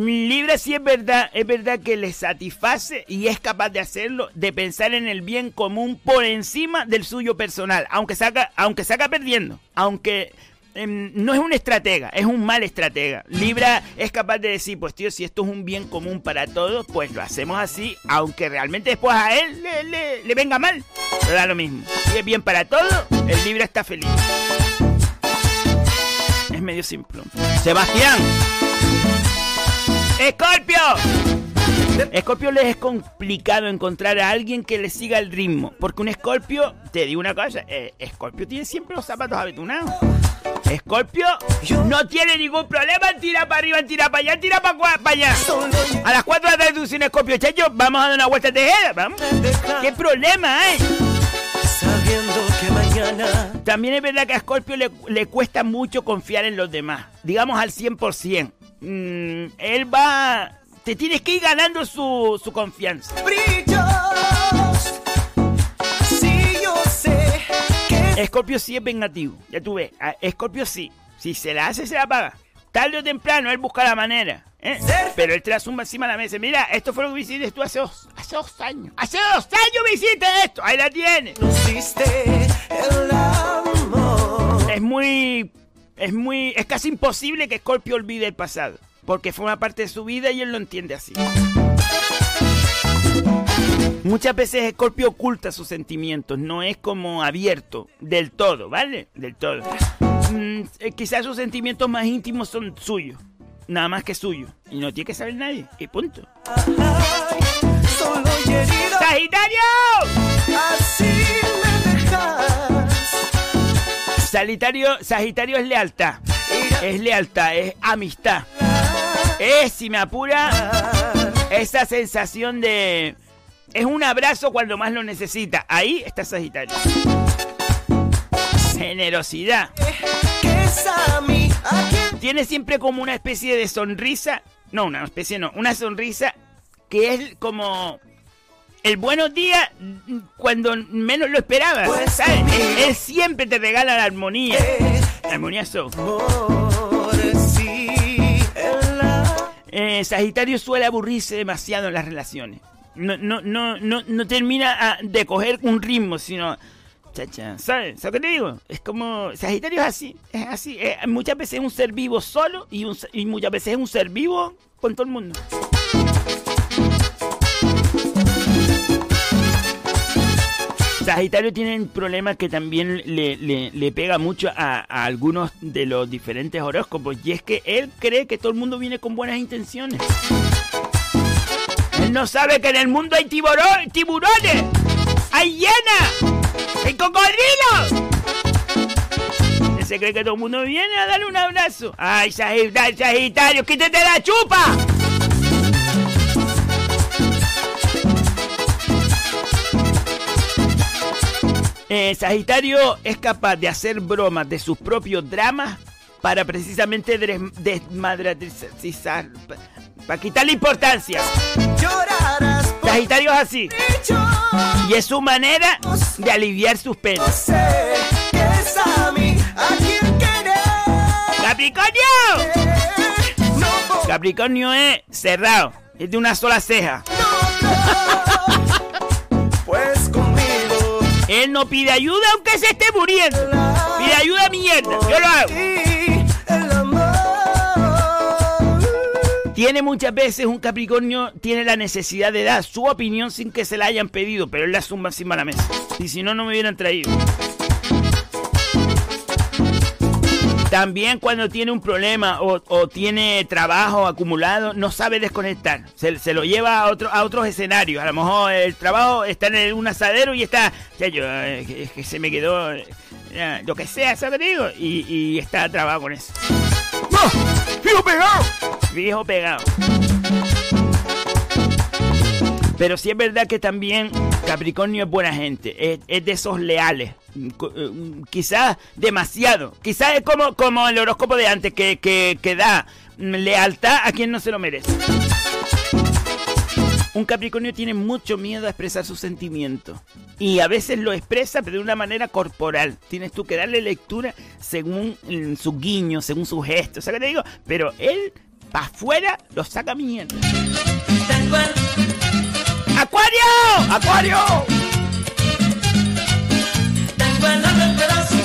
Libra sí es verdad, es verdad que le satisface y es capaz de hacerlo, de pensar en el bien común por encima del suyo personal, aunque saca, aunque saca perdiendo, aunque em, no es un estratega, es un mal estratega. Libra es capaz de decir, pues tío, si esto es un bien común para todos, pues lo hacemos así, aunque realmente después a él le, le- venga mal, pero da lo mismo. Si es bien para todos, el Libra está feliz. Es medio simple. Sebastián. ¡Escorpio! Escorpio les es complicado encontrar a alguien que le siga el ritmo. Porque un Escorpio, te digo una cosa, eh, Escorpio tiene siempre los zapatos abetunados. Escorpio no tiene ningún problema en tirar para arriba, en tirar para allá, en tirar para, allá. A las 4 de la tarde tú sin Escorpio, chacho, vamos a dar una vuelta de tejeda, vamos. ¿Qué problema hay? También es verdad que a Scorpio le, le cuesta mucho confiar en los demás. Digamos al 100%. Mm, él va... Te tienes que ir ganando su, su confianza. brillos. Sí, yo sé que Scorpio sí es vengativo. Ya tú ves. A Scorpio sí. Si se la hace, se la paga. Tarde o temprano, él busca la manera. ¿eh? Pero él te la zumba encima de la mesa. Mira, esto fue lo que hiciste tú hace dos, hace dos años. Hace dos años me hiciste esto. Ahí la tienes. el amor. Es muy. Es muy. Es casi imposible que Scorpio olvide el pasado. Porque forma parte de su vida y él lo entiende así. Muchas veces Scorpio oculta sus sentimientos, no es como abierto del todo, ¿vale? Del todo. Mm, eh, quizás sus sentimientos más íntimos son suyos, nada más que suyos. Y no tiene que saber nadie, y punto. ¡Sagitario! Así me. Sagitario, Sagitario es lealtad. Es lealtad, es amistad. Es, si me apura, esa sensación de... Es un abrazo cuando más lo necesita. Ahí está Sagitario. Generosidad. Tiene siempre como una especie de sonrisa. No, una especie no. Una sonrisa que es como... El buenos días mm, cuando menos lo esperaba. ¿sabes? Él, él siempre te regala la armonía. La armonía el Eh, Sagitario suele aburrirse demasiado en las relaciones. No, no, no, no, no termina de coger un ritmo, sino. Chacha, ¿sabes? ¿Sabes qué te digo? Es como. Sagitario es así, es así. Eh, muchas veces es un ser vivo solo y, un, y muchas veces es un ser vivo con todo el mundo. Sagitario tiene un problema que también le, le- pega mucho a, algunos de los diferentes horóscopos y es que él cree que todo el mundo viene con buenas intenciones. Él no sabe que en el mundo hay tiburones, hay hienas, hay cocodrilos. Él se cree que todo el mundo viene a darle un abrazo. Ay, Sagitario, Sagitario, quítate la chupa. Eh, Sagitario es capaz de hacer bromas de sus propios dramas para precisamente des- desmadratizar, para quitarle importancia. Sagitario es así. Y es su manera de aliviar sus penas. ¡Capricornio! Capricornio es cerrado, es de una sola ceja. Pues Él no pide ayuda aunque se esté muriendo. Pide ayuda a mierda. Yo lo hago. Tiene muchas veces un Capricornio, tiene la necesidad de dar su opinión sin que se la hayan pedido, pero él la zumba encima de la mesa. Y si no, no me hubieran traído. También cuando tiene un problema o, o tiene trabajo acumulado, no sabe desconectar. Se, se lo lleva a, otro, a otros escenarios. A lo mejor el trabajo está en un asadero y está... Ya yo, eh, que, se me quedó... eh, ya, lo que sea, ¿sabes te digo? Y, y está trabado con eso. ¡Fijo pegado! Viejo pegado. Pero sí es verdad que también Capricornio es buena gente. Es, es de esos leales. Eh, Quizás demasiado. Quizás es como, como el horóscopo de antes, que, que, que da lealtad a quien no se lo merece. Un Capricornio tiene mucho miedo a expresar sus sentimientos. Y a veces lo expresa, pero de una manera corporal. Tienes tú que darle lectura según mm, su guiño, según sus gestos. ¿Sabes qué te digo? Pero él, para afuera, lo saca mierda. ¡Acuario! ¡Acuario!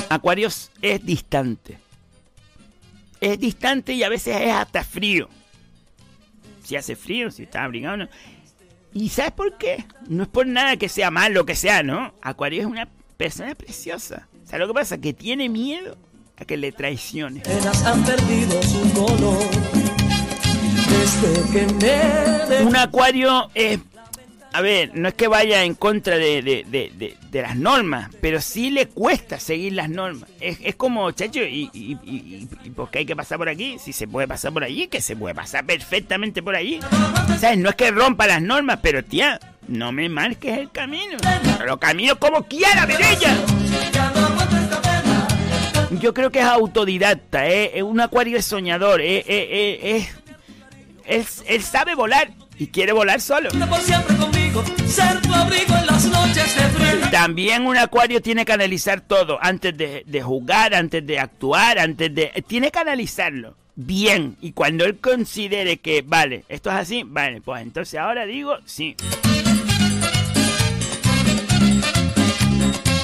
Acuario es distante. Es distante y a veces es hasta frío. Si hace frío, si está abrigado, no. ¿Y sabes por qué? No es por nada que sea malo, que sea, ¿no? Acuario es una persona preciosa. ¿Sabes lo que pasa? Que tiene miedo a que le traicione. penas han perdido su color. Desde que me de- Un acuario es... A ver, no es que vaya en contra de, de- de- de- las normas, pero sí le cuesta seguir las normas. Es, es como, chacho, y, y, y- y- por qué hay que pasar por aquí? Si se puede pasar por allí, que se puede pasar perfectamente por allí. ¿Sabes? No es que rompa las normas, pero tía, no me marques el camino. Lo camino como quiera, Mirella. Yo creo que es autodidacta, ¿eh? Es un acuario soñador, ¿eh? Eh, eh, eh, él, él sabe volar y quiere volar solo. Ser tu abrigo en las noches de frío. También un acuario tiene que analizar todo antes de, de jugar, antes de actuar, antes de... Tiene que analizarlo bien. Y cuando él considere que, vale, esto es así, vale, pues entonces ahora digo sí.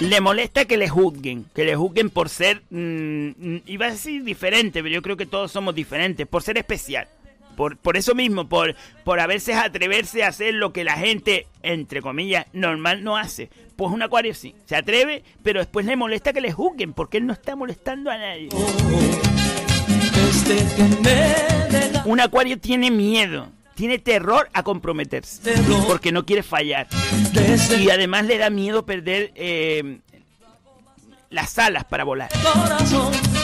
Le molesta que le juzguen, que le juzguen por ser, mm, mm, iba a decir diferente, pero yo creo que todos somos diferentes, por ser especial. Por, por eso mismo, por, por a veces atreverse a hacer lo que la gente, entre comillas, normal no hace. Pues un acuario sí, se atreve, pero después le molesta que le juzguen, porque él no está molestando a nadie. Un acuario tiene miedo, tiene terror a comprometerse, porque no quiere fallar. Y además le da miedo perder eh, las alas para volar.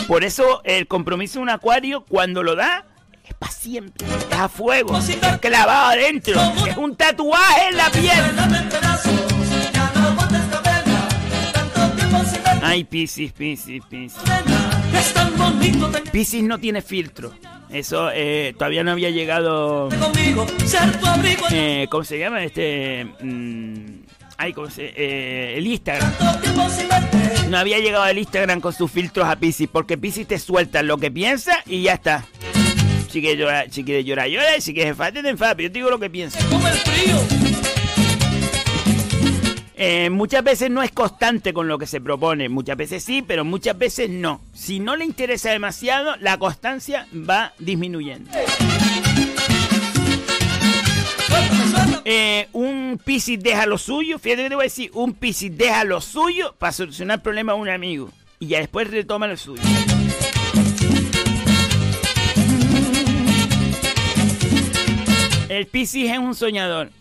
Por eso el compromiso de un acuario, cuando lo da, es para siempre. Es a fuego, clavado adentro, es un tatuaje en la piel. Ay, Piscis, Piscis, Piscis. Piscis no tiene filtro. Eso eh, todavía no había llegado. Eh, ¿Cómo se llama? Este. mm, ay, ¿cómo eh, el Instagram. No había llegado el Instagram con sus filtros a Piscis. Porque Piscis te suelta lo que piensa y ya está. Si quieres llorar, si quieres llorar, llora. Y si quieres enfadarte, te enfadas. Yo te digo lo que pienso. Eh, muchas veces no es constante con lo que se propone, muchas veces sí, pero muchas veces no. Si no le interesa demasiado, la constancia va disminuyendo. Eh, un Piscis deja lo suyo, fíjate que te voy a decir, un Piscis deja lo suyo para solucionar problemas a un amigo y ya después retoma lo suyo. El Piscis es un soñador,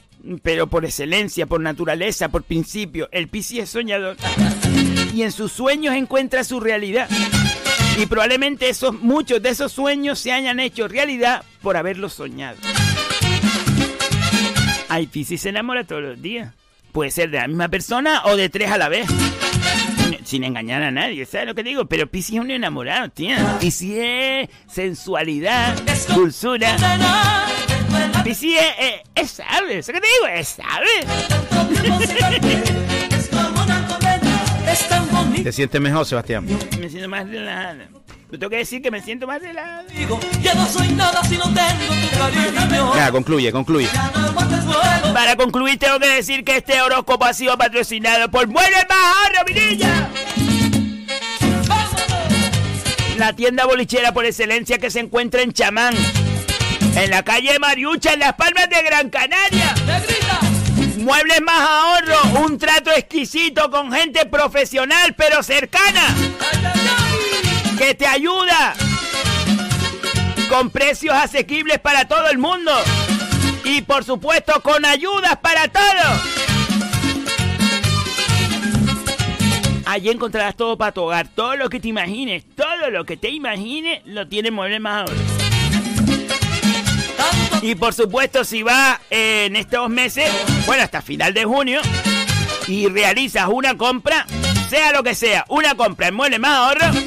pero por excelencia, por naturaleza, por principio. El Piscis es soñador. Y en sus sueños encuentra su realidad. Y probablemente esos, muchos de esos sueños se hayan hecho realidad por haberlos soñado. Ay, Piscis se enamora todos los días. Puede ser de la misma persona o de tres a la vez. Sin engañar a nadie, ¿sabes lo que digo? Pero Piscis es un enamorado, tía. Piscis es sensualidad, dulzura. Piscis es, es, es sabio, ¿sabes que te digo? Es sabio. Es tan bonito. ¿Te sientes mejor, Sebastián? Me siento más relajada. Yo tengo que decir que me siento más relajada. Ya no soy nada si no tengo tu cariño. Ya, concluye, concluye. Para concluir, tengo que decir que este horóscopo ha sido patrocinado por Ahorro, Vinilla. La tienda bolichera por excelencia que se encuentra en Chamán. En la calle Mariucha, en Las Palmas de Gran Canaria. Muebles Más Ahorro, un trato exquisito con gente profesional pero cercana. Que te ayuda. Con precios asequibles para todo el mundo. Y por supuesto con ayudas para todos. Allí encontrarás todo para tu hogar, todo lo que te imagines, todo lo que te imagines lo tiene Muebles Más Ahorro. Y por supuesto, si vas eh, en estos meses, bueno, hasta final de junio, y realizas una compra, sea lo que sea, una compra en Muebles Más Ahorro,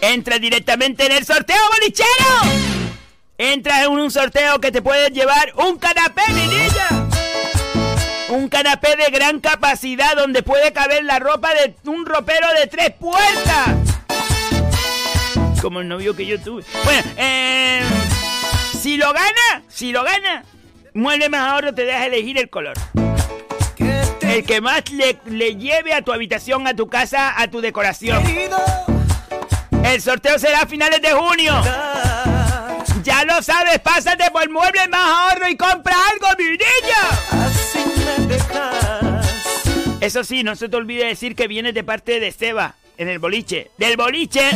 entras directamente en el sorteo bolichero. Entras en un sorteo que te puedes llevar un canapé, niña. Un canapé de gran capacidad donde puede caber la ropa de un ropero de tres puertas. Como el novio que yo tuve. Bueno, eh, si lo gana, si lo gana, Mueble Más Ahorro te deja elegir el color. El que más le, le lleve a tu habitación, a tu casa, a tu decoración. El sorteo será a finales de junio. Ya lo sabes, pásate por Muebles Más Ahorro y compra algo, mi niña. Eso sí, no se te olvide decir que vienes de parte de Seba, en el boliche. ¡Del boliche!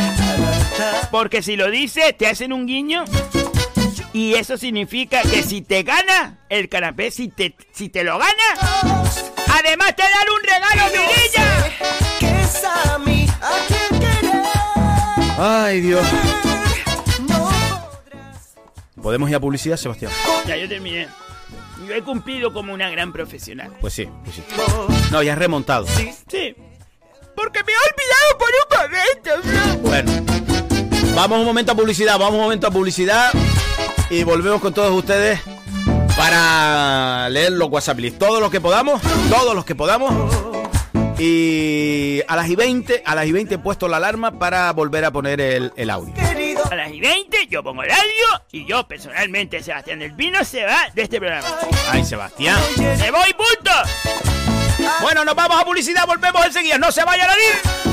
Porque si lo dices, te hacen un guiño Y eso significa que si te gana el canapé, si te, si te lo gana, además te dan un regalo, Mirilla. Que es a mí a quien querer. Ay, Dios. ¿Podemos ir a publicidad, Sebastián? Ya, yo terminé. Yo he cumplido como una gran profesional. Pues sí, pues sí. No, ya has remontado. Sí. Porque me he olvidado por un momento, bro. Bueno, vamos un momento a publicidad, vamos un momento a publicidad y volvemos con todos ustedes para leer los WhatsApp list. Todos los que podamos, todos los que podamos. Y a las y 20, a las y 20 he puesto la alarma para volver a poner el, el audio. A las y 20 yo pongo el audio y yo personalmente, Sebastián del Pino, se va de este programa. Ay, Sebastián. ¡Me voy, punto! Bueno, nos vamos a publicidad, volvemos enseguida, no se vayan a ir.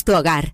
tu hogar.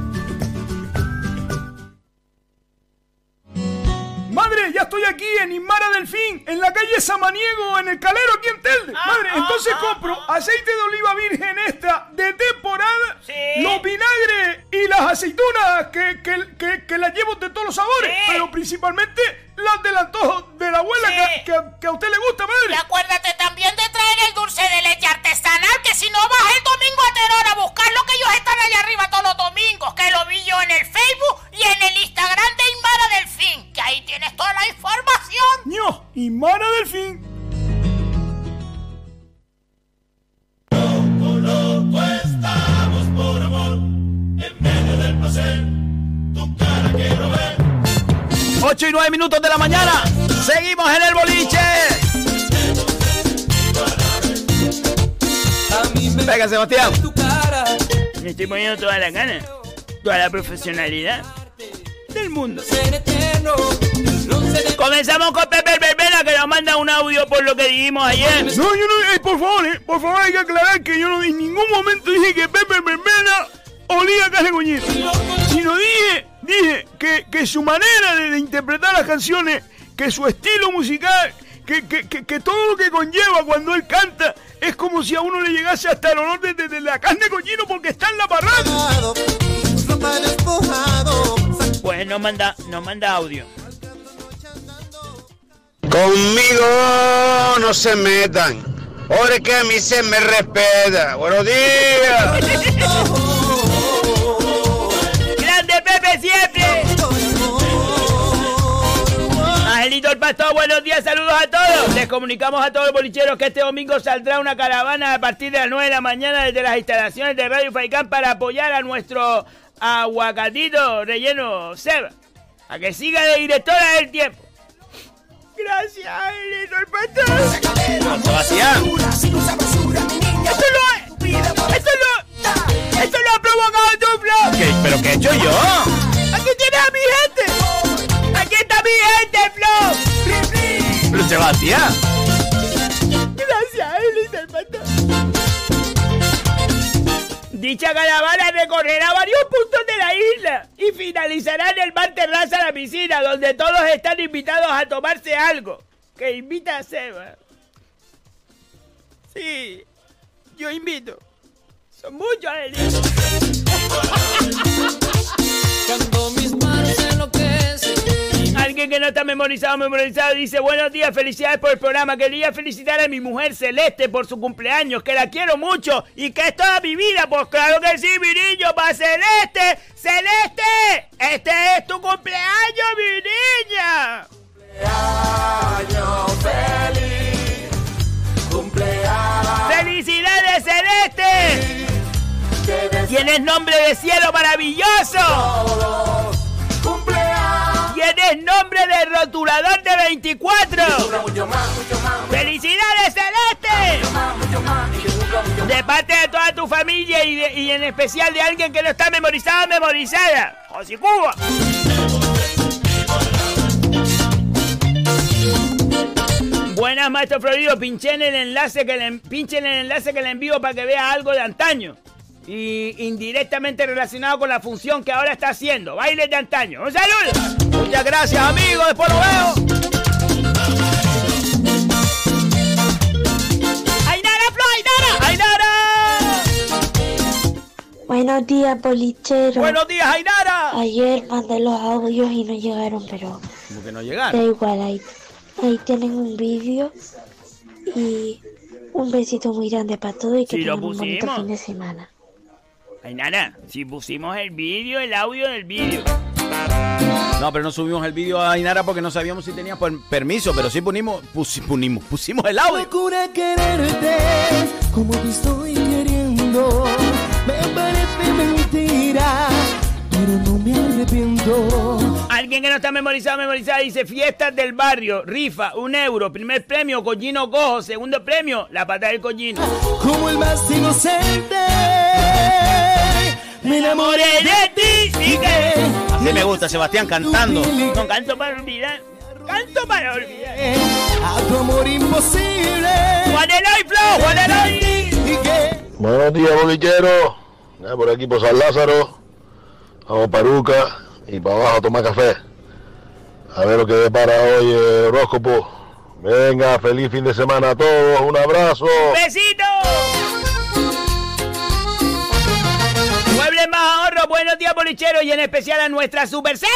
Madre, ya estoy aquí en Inmara Delfín, en la calle Samaniego, en el Calero, aquí en Telde. Madre, entonces compro aceite de oliva virgen extra de temporada, los vinagres y las aceitunas que, que, que, que las llevo de todos los sabores, pero principalmente las del antojo de la abuela que, que, que a usted le gusta, madre. Y acuérdate también de traer el dulce de leche artesanal, que si no vas el domingo a Teror a buscar lo que ellos están allá arriba todos los domingos, que lo vi yo en el Facebook y en el Instagram de Inmara Delfín, que ahí tienes toda la información. ¡No! Inmara Delfín. Loco estamos por amor, en medio del placer, tu cara quiero ver. 8 y 9 minutos de la mañana. Seguimos en el boliche. Venga, Sebastián. Me estoy poniendo toda la gana, toda la profesionalidad del mundo. Comenzamos con Pepe Verbena que nos manda un audio por lo que dijimos ayer. No, yo no, eh, por favor, eh, por favor hay que aclarar que yo no en ningún momento dije que Pepe Verbena olía a carne coñita. Sino dije, dije que, que su manera de, de interpretar las canciones, que su estilo musical, que, que, que, que todo lo que conlleva cuando él canta es como si a uno le llegase hasta el olor de, de- de la carne coñino porque está en la parranda. Pues nos manda, nos manda audio. Conmigo no se metan. Ahora que a mí se me respeta. Buenos días. ¡Grande Pepe siempre! El Pastor, buenos días, saludos a todos. Les comunicamos a todos los bolicheros que este domingo saldrá una caravana a partir de las 9 de la mañana desde las instalaciones de Radio Faicán para apoyar a nuestro aguacatito relleno Seba. A que siga de directora del tiempo. Gracias, el Pastor. Sebastián. ¡Esto lo, esto lo, esto lo ha provocado tu! ¿Qué? ¿Pero qué he hecho yo? ¡Aquí tienes a mi gente! ¡Aquí está mi gente, Flo! Pero Sebastián. Gracias. Dicha caravana recorrerá varios puntos de la isla y finalizará en el bar terraza La Piscina, donde todos están invitados a tomarse algo. Que invita a Seba. Sí, yo invito. Son muchos. Cuando mis manos. Alguien que no está memorizado, memorizado, dice buenos días, felicidades por el programa. Quería felicitar a mi mujer Celeste por su cumpleaños, que la quiero mucho y que es toda mi vida. Pues claro que sí, mi niño, para Celeste. Celeste, este es tu cumpleaños, mi niña. Cumpleaños feliz, cumpleaños. ¡Felicidades, Celeste! Tienes nombre de cielo maravilloso. Tienes nombre de rotulador de 24. ¡Felicidades, Celeste! De parte de toda tu familia y, de- y en especial de alguien que no está memorizado, memorizada. José Cuba. Buenas, maestro Florido. Pinchen el enlace que le, pinchen el enlace que le envío para que vea algo de antaño. Y indirectamente relacionado con la función que ahora está haciendo. Bailes de antaño. ¡Un saludo! Muchas gracias, amigos. Después lo veo. ¡Ainara, Flo! ¡Ainara! ¡Ainara! Buenos días, bolichero. Buenos días, Ainara. Ayer mandé los audios y no llegaron, pero Como que no da llegaron. igual. Ahí, ahí tienen un vídeo y un besito muy grande para todos y que Sí, lo tengan un bonito pusimos. fin de semana. Ainara, si pusimos el vídeo, el audio del vídeo. No, pero no subimos el vídeo a Ainara porque no sabíamos si tenía per- permiso, pero sí punimos, pusi- punimos, pusimos el audio. Locura quererte como te estoy queriendo. Me parece mentira, pero no me arrepiento. Alguien que no está memorizado, memorizado, dice fiestas del barrio, rifa, un euro, primer premio, collino cojo, segundo premio, la pata del collino. Como el más inocente, me enamoré de ti y que Así me gusta, Sebastián cantando. No canto para olvidar, canto para olvidar. a tu amor imposible. Juan Eloy, Flo, Juan Eloy. Buenos días, bolicheros. Ya por aquí por San Lázaro. Vamos para Uca y para abajo a tomar café. A ver lo que depara hoy el horóscopo. Venga, feliz fin de semana a todos. Un abrazo. ¡Besito! Buenos días bolicheros y en especial a nuestra Super Sega.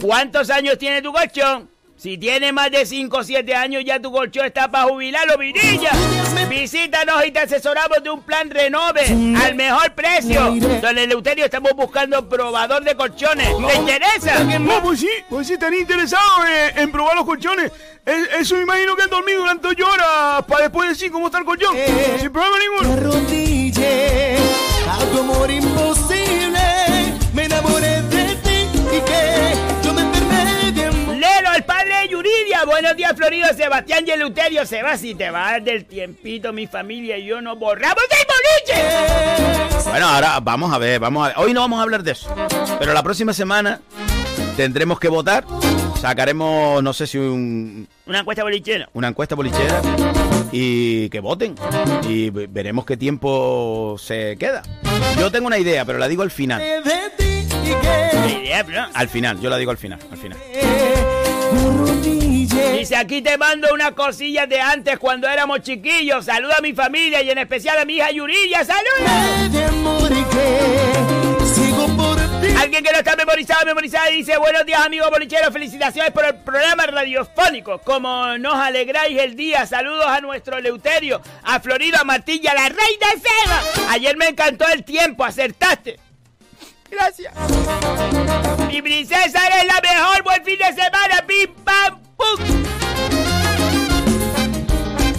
¿Cuántos años tiene tu colchón? Si tiene más de 5 o 7 años ya tu colchón está para jubilarlo, virilla. Visítanos y te asesoramos de un plan renove al mejor precio. Don Eleuterio estamos buscando probador de colchones. ¿Te interesa? No, pues sí, pues sí, están interesados en, en probar los colchones. Es- eso me imagino que han dormido durante 8 horas para después decir cómo está el colchón. Sin problema ninguno. a tu amor imposible. Buenos días, Florido, Sebastián y Eleuterio. Se va si te vas del tiempito, mi familia y yo nos borramos del boliche. Bueno, ahora vamos a ver, vamos a ver. Hoy no vamos a hablar de eso. Pero la próxima semana tendremos que votar. Sacaremos, no sé si un, Una encuesta bolichera. una encuesta bolichera y que voten. Y ve- veremos qué tiempo se queda. Yo tengo una idea, pero la digo al final. Idea, bro. Al final, yo la digo al final, al final. Dice, aquí te mando unas cosillas de antes cuando éramos chiquillos. Saluda a mi familia y en especial a mi hija Yuridia. ¡Saludos! Alguien que no está memorizado, memorizado, dice, buenos días amigos bolicheros, felicitaciones por el programa radiofónico. Como nos alegráis el día, saludos a nuestro Leuterio, a Florido, a Martilla, la reina Seba. Ayer me encantó el tiempo, acertaste. Gracias. Mi princesa eres la mejor, buen fin de semana, pim pam pum.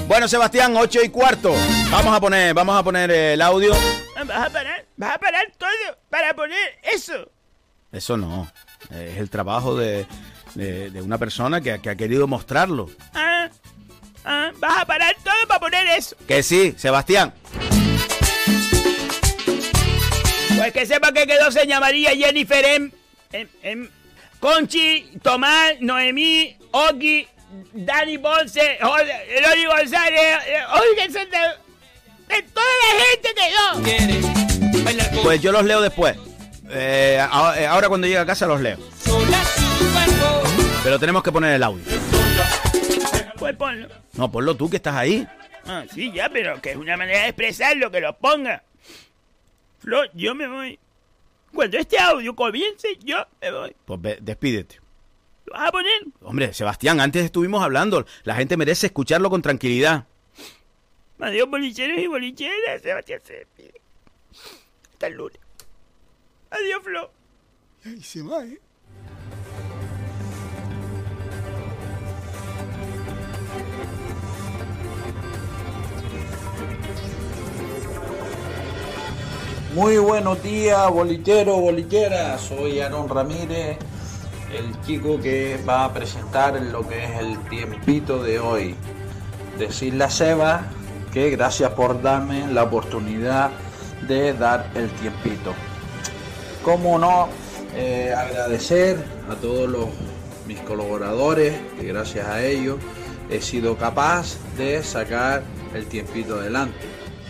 Bueno, Sebastián, 8 y cuarto. Vamos a poner, vamos a poner el audio. Vas a parar, vas a parar todo para poner eso. Eso no. Es el trabajo de, de- de una persona que, que ha querido mostrarlo. Ah, ah, vas a parar todo para poner eso. Que sí, Sebastián. Pues que sepa que quedó Seña María, Jennifer, em, em, em, Conchi, Tomás, Noemí, Oki, Dani Jorge- Eloy González, oiga, eso de, toda la gente quedó. Pues yo los leo después. Eh, eh, ahora cuando llegue a casa los leo. Pero tenemos que poner el audio. Pues ponlo. No, ponlo tú que estás ahí. Ah, sí, ya, pero que es una manera de expresarlo, que lo ponga. Flor, yo me voy. Cuando este audio comience, yo me voy. Pues ve- despídete. ¿Lo vas a poner? Hombre, Sebastián, antes estuvimos hablando. La gente merece escucharlo con tranquilidad. Adiós, bolicheros y bolicheras. Sebastián se despide. Hasta el lunes. Adiós, Flo. Ahí se va, ¿eh? Muy buenos días, bolillero, bolillera. Soy Aaron Ramírez, el chico que va a presentar lo que es el tiempito de hoy. Decirle a Seba que gracias por darme la oportunidad de dar el tiempito. Cómo no, eh, agradecer a todos los, mis colaboradores, que gracias a ellos he sido capaz de sacar el tiempito adelante.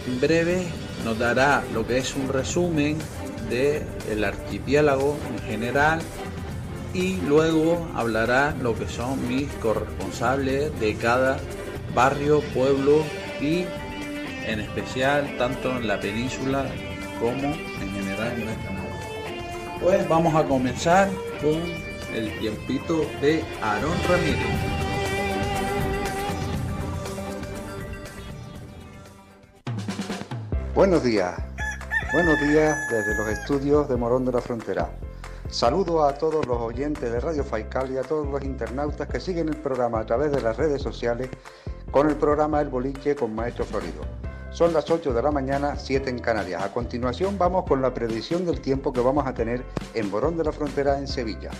En breve nos dará lo que es un resumen del archipiélago en general y luego hablará lo que son mis corresponsables de cada barrio, pueblo y en especial tanto en la península como en general en Canaria. Pues vamos a comenzar con el tiempito de Aarón Ramírez. Buenos días, buenos días desde los estudios de Morón de la Frontera. Saludo a todos los oyentes de Radio Faical y a todos los internautas que siguen el programa a través de las redes sociales con el programa El Boliche con Maestro Florido. Son las 8 de la mañana, 7 en Canarias. A continuación vamos con la predicción del tiempo que vamos a tener en Morón de la Frontera en Sevilla.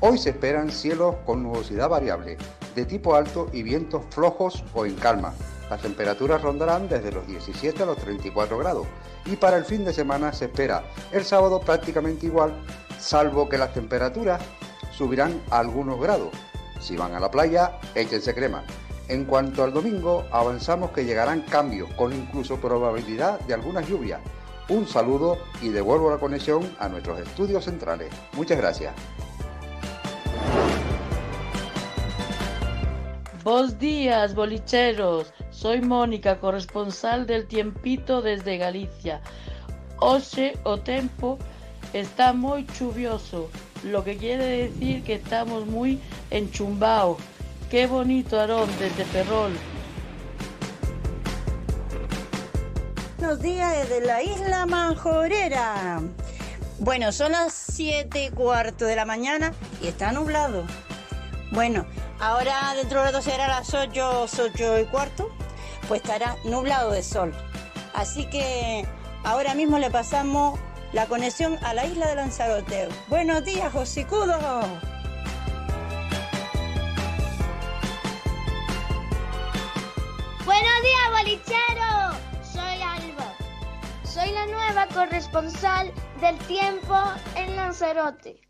Hoy se esperan cielos con nubosidad variable, de tipo alto y vientos flojos o en calma. Las temperaturas rondarán desde los 17 a los 34 grados. Y para el fin de semana se espera el sábado prácticamente igual, salvo que las temperaturas subirán a algunos grados. Si van a la playa, échense crema. En cuanto al domingo, avanzamos que llegarán cambios, con incluso probabilidad de algunas lluvias. Un saludo y devuelvo la conexión a nuestros estudios centrales. Muchas gracias. Bos días, bolicheros. Soy Mónica, corresponsal del Tiempito desde Galicia. Hoxe o tempo está muy chuvioso, lo que quiere decir que estamos muy enchumbados. Qué bonito Aarón desde Ferrol. Buenos días desde la isla Manjorera. Bueno, son las 7 y cuarto de la mañana y está nublado. Bueno, ahora dentro de rato será las 8, 8 y cuarto, pues estará nublado de sol. Así que ahora mismo le pasamos la conexión a la isla de Lanzarote. Buenos días, Josicudo. Buenos días, bolichero. Soy Alba. Soy la nueva corresponsal del tiempo en Lanzarote.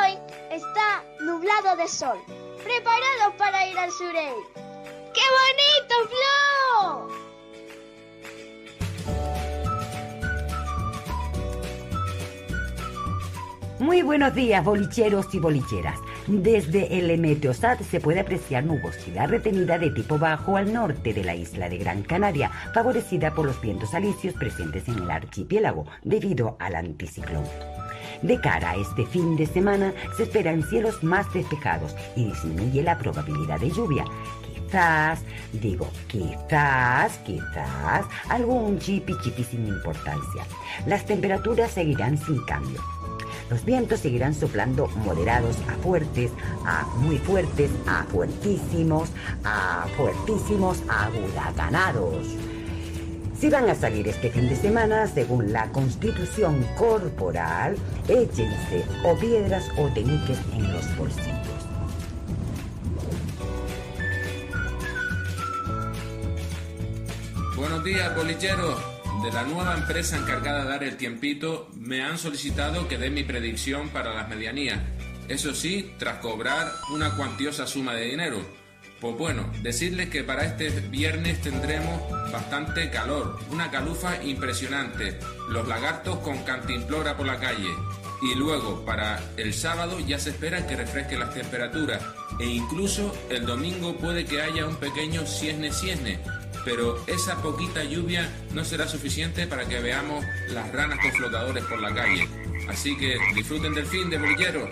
Hoy está nublado de sol. ¿Preparados para ir al Surey? ¡Qué bonito, Flo! Muy buenos días, bolicheros y bolicheras. Desde el Meteosat se puede apreciar nubosidad retenida de tipo bajo al norte de la isla de Gran Canaria, favorecida por los vientos alisios presentes en el archipiélago debido al anticiclón. De cara a este fin de semana se esperan cielos más despejados y disminuye la probabilidad de lluvia. Quizás, digo, quizás, quizás, algún chipi chipi sin importancia. Las temperaturas seguirán sin cambio. Los vientos seguirán soplando moderados a fuertes, a muy fuertes, a fuertísimos, a fuertísimos, a huracanados. Si van a salir este fin de semana, según la constitución corporal, échense o piedras o teniques en los bolsillos. Buenos días, bolicheros. De la nueva empresa encargada de dar el tiempito, me han solicitado que dé mi predicción para las medianías. Eso sí, tras cobrar una cuantiosa suma de dinero. Pues bueno, decirles que para este viernes tendremos bastante calor, una calufa impresionante, los lagartos con cantimplora por la calle. Y luego, para el sábado ya se espera que refresque las temperaturas e incluso el domingo puede que haya un pequeño ciesne-ciesne, pero esa poquita lluvia no será suficiente para que veamos las ranas con flotadores por la calle. Así que disfruten del fin de bolillero.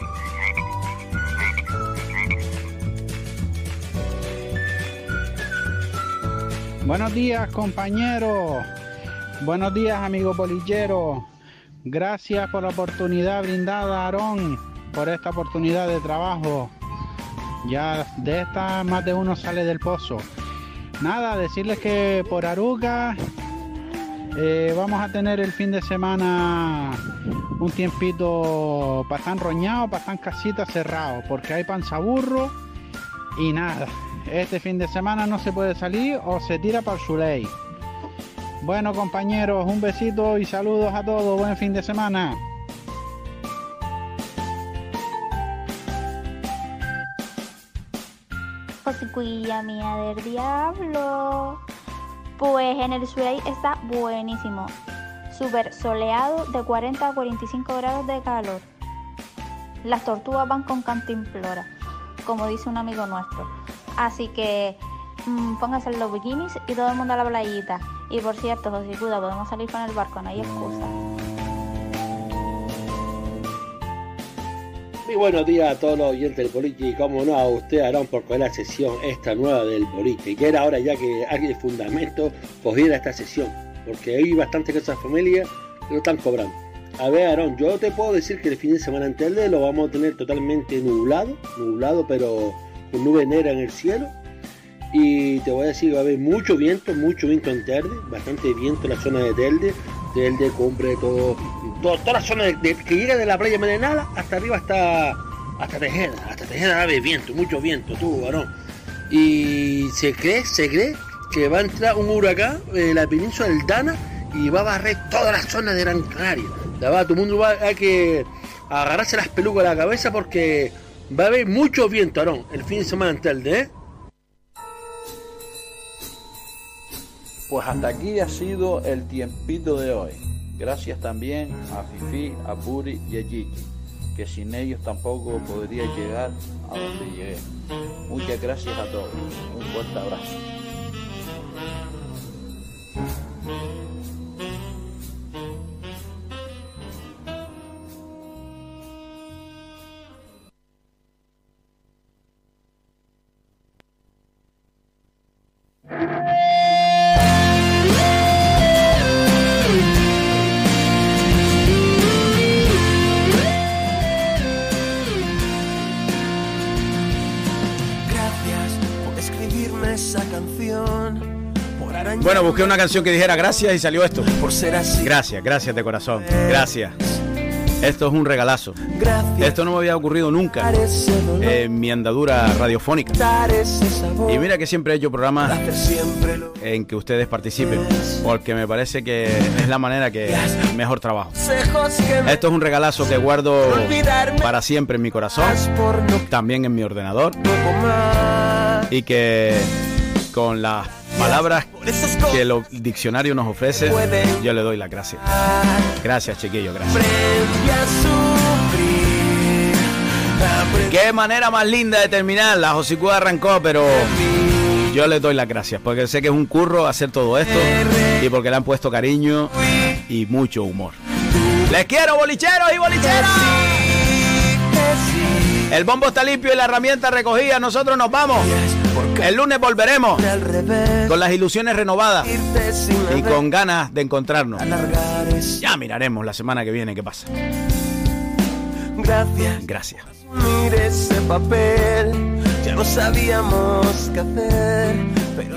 Buenos días compañeros, buenos días amigos bolilleros, gracias por la oportunidad brindada Aarón, por esta oportunidad de trabajo. Ya de esta más de uno sale del pozo. Nada, decirles que por Aruca eh, vamos a tener el fin de semana un tiempito para estar roñado, para estar casita cerrado, porque hay panzaburro y nada. Este fin de semana no se puede salir o se tira para el Zuley. Bueno compañeros, un besito y saludos a todos. Buen fin de semana. Mía del diablo. Pues en el Surey está buenísimo. Súper soleado de 40 a 45 grados de calor. Las tortugas van con cantimplora, como dice un amigo nuestro. Así que mm, pónganse los bikinis y todo el mundo a la playita. Y por cierto, Josicuda, podemos salir con el barco, no hay excusa. Muy buenos días a todos los oyentes del boliche y como no a usted Aarón por coger la sesión esta nueva del boliche. Ya era hora ya que alguien de fundamento cogiera esta sesión, porque hay bastante que esas familias que lo están cobrando. A ver Aarón, yo te puedo decir que el fin de semana en Telde lo vamos a tener totalmente nublado, nublado pero con nube negra en el cielo. Y te voy a decir, va a haber mucho viento, mucho viento en Telde, bastante viento en la zona de Telde, Telde, Cumbre, todo, todo- toda la zona de- de- que llega de la playa Merenala hasta arriba hasta, hasta Tejeda, hasta Tejeda haber viento, mucho viento, tú, varón. Y se cree, se cree que va a entrar un huracán en la península del Dana y va a barrer toda la zona de Gran Canaria. La va, todo el mundo va a que agarrarse las pelucas a la cabeza porque va a haber mucho viento, Aarón, el fin de semana en Telde, ¿eh? Pues hasta aquí ha sido el tiempito de hoy. Gracias también a Fifi, a Puri y a Gigi, que sin ellos tampoco podría llegar a donde llegué. Muchas gracias a todos. Un fuerte abrazo. Bueno, busqué una canción que dijera gracias y salió esto. Por ser así. Gracias, gracias de corazón. Gracias. Esto es un regalazo. Esto no me había ocurrido nunca en mi andadura radiofónica. Y mira que siempre he hecho programas en que ustedes participen, porque me parece que es la manera que mejor trabajo. Esto es un regalazo que guardo para siempre en mi corazón, también en mi ordenador, y que con las palabras que el diccionario nos ofrece, yo le doy las gracias. Gracias, chiquillo, gracias. Qué manera más linda de terminar. La Josicúa arrancó, pero yo le doy las gracias porque sé que es un curro hacer todo esto y porque le han puesto cariño y mucho humor. Les quiero, bolicheros y bolicheras. El bombo está limpio y la herramienta recogida. Nosotros nos vamos. El lunes volveremos con las ilusiones renovadas y con ganas de encontrarnos. Ya miraremos la semana que viene qué pasa. Gracias. Gracias. Mire ese papel, ya no sabíamos qué hacer, pero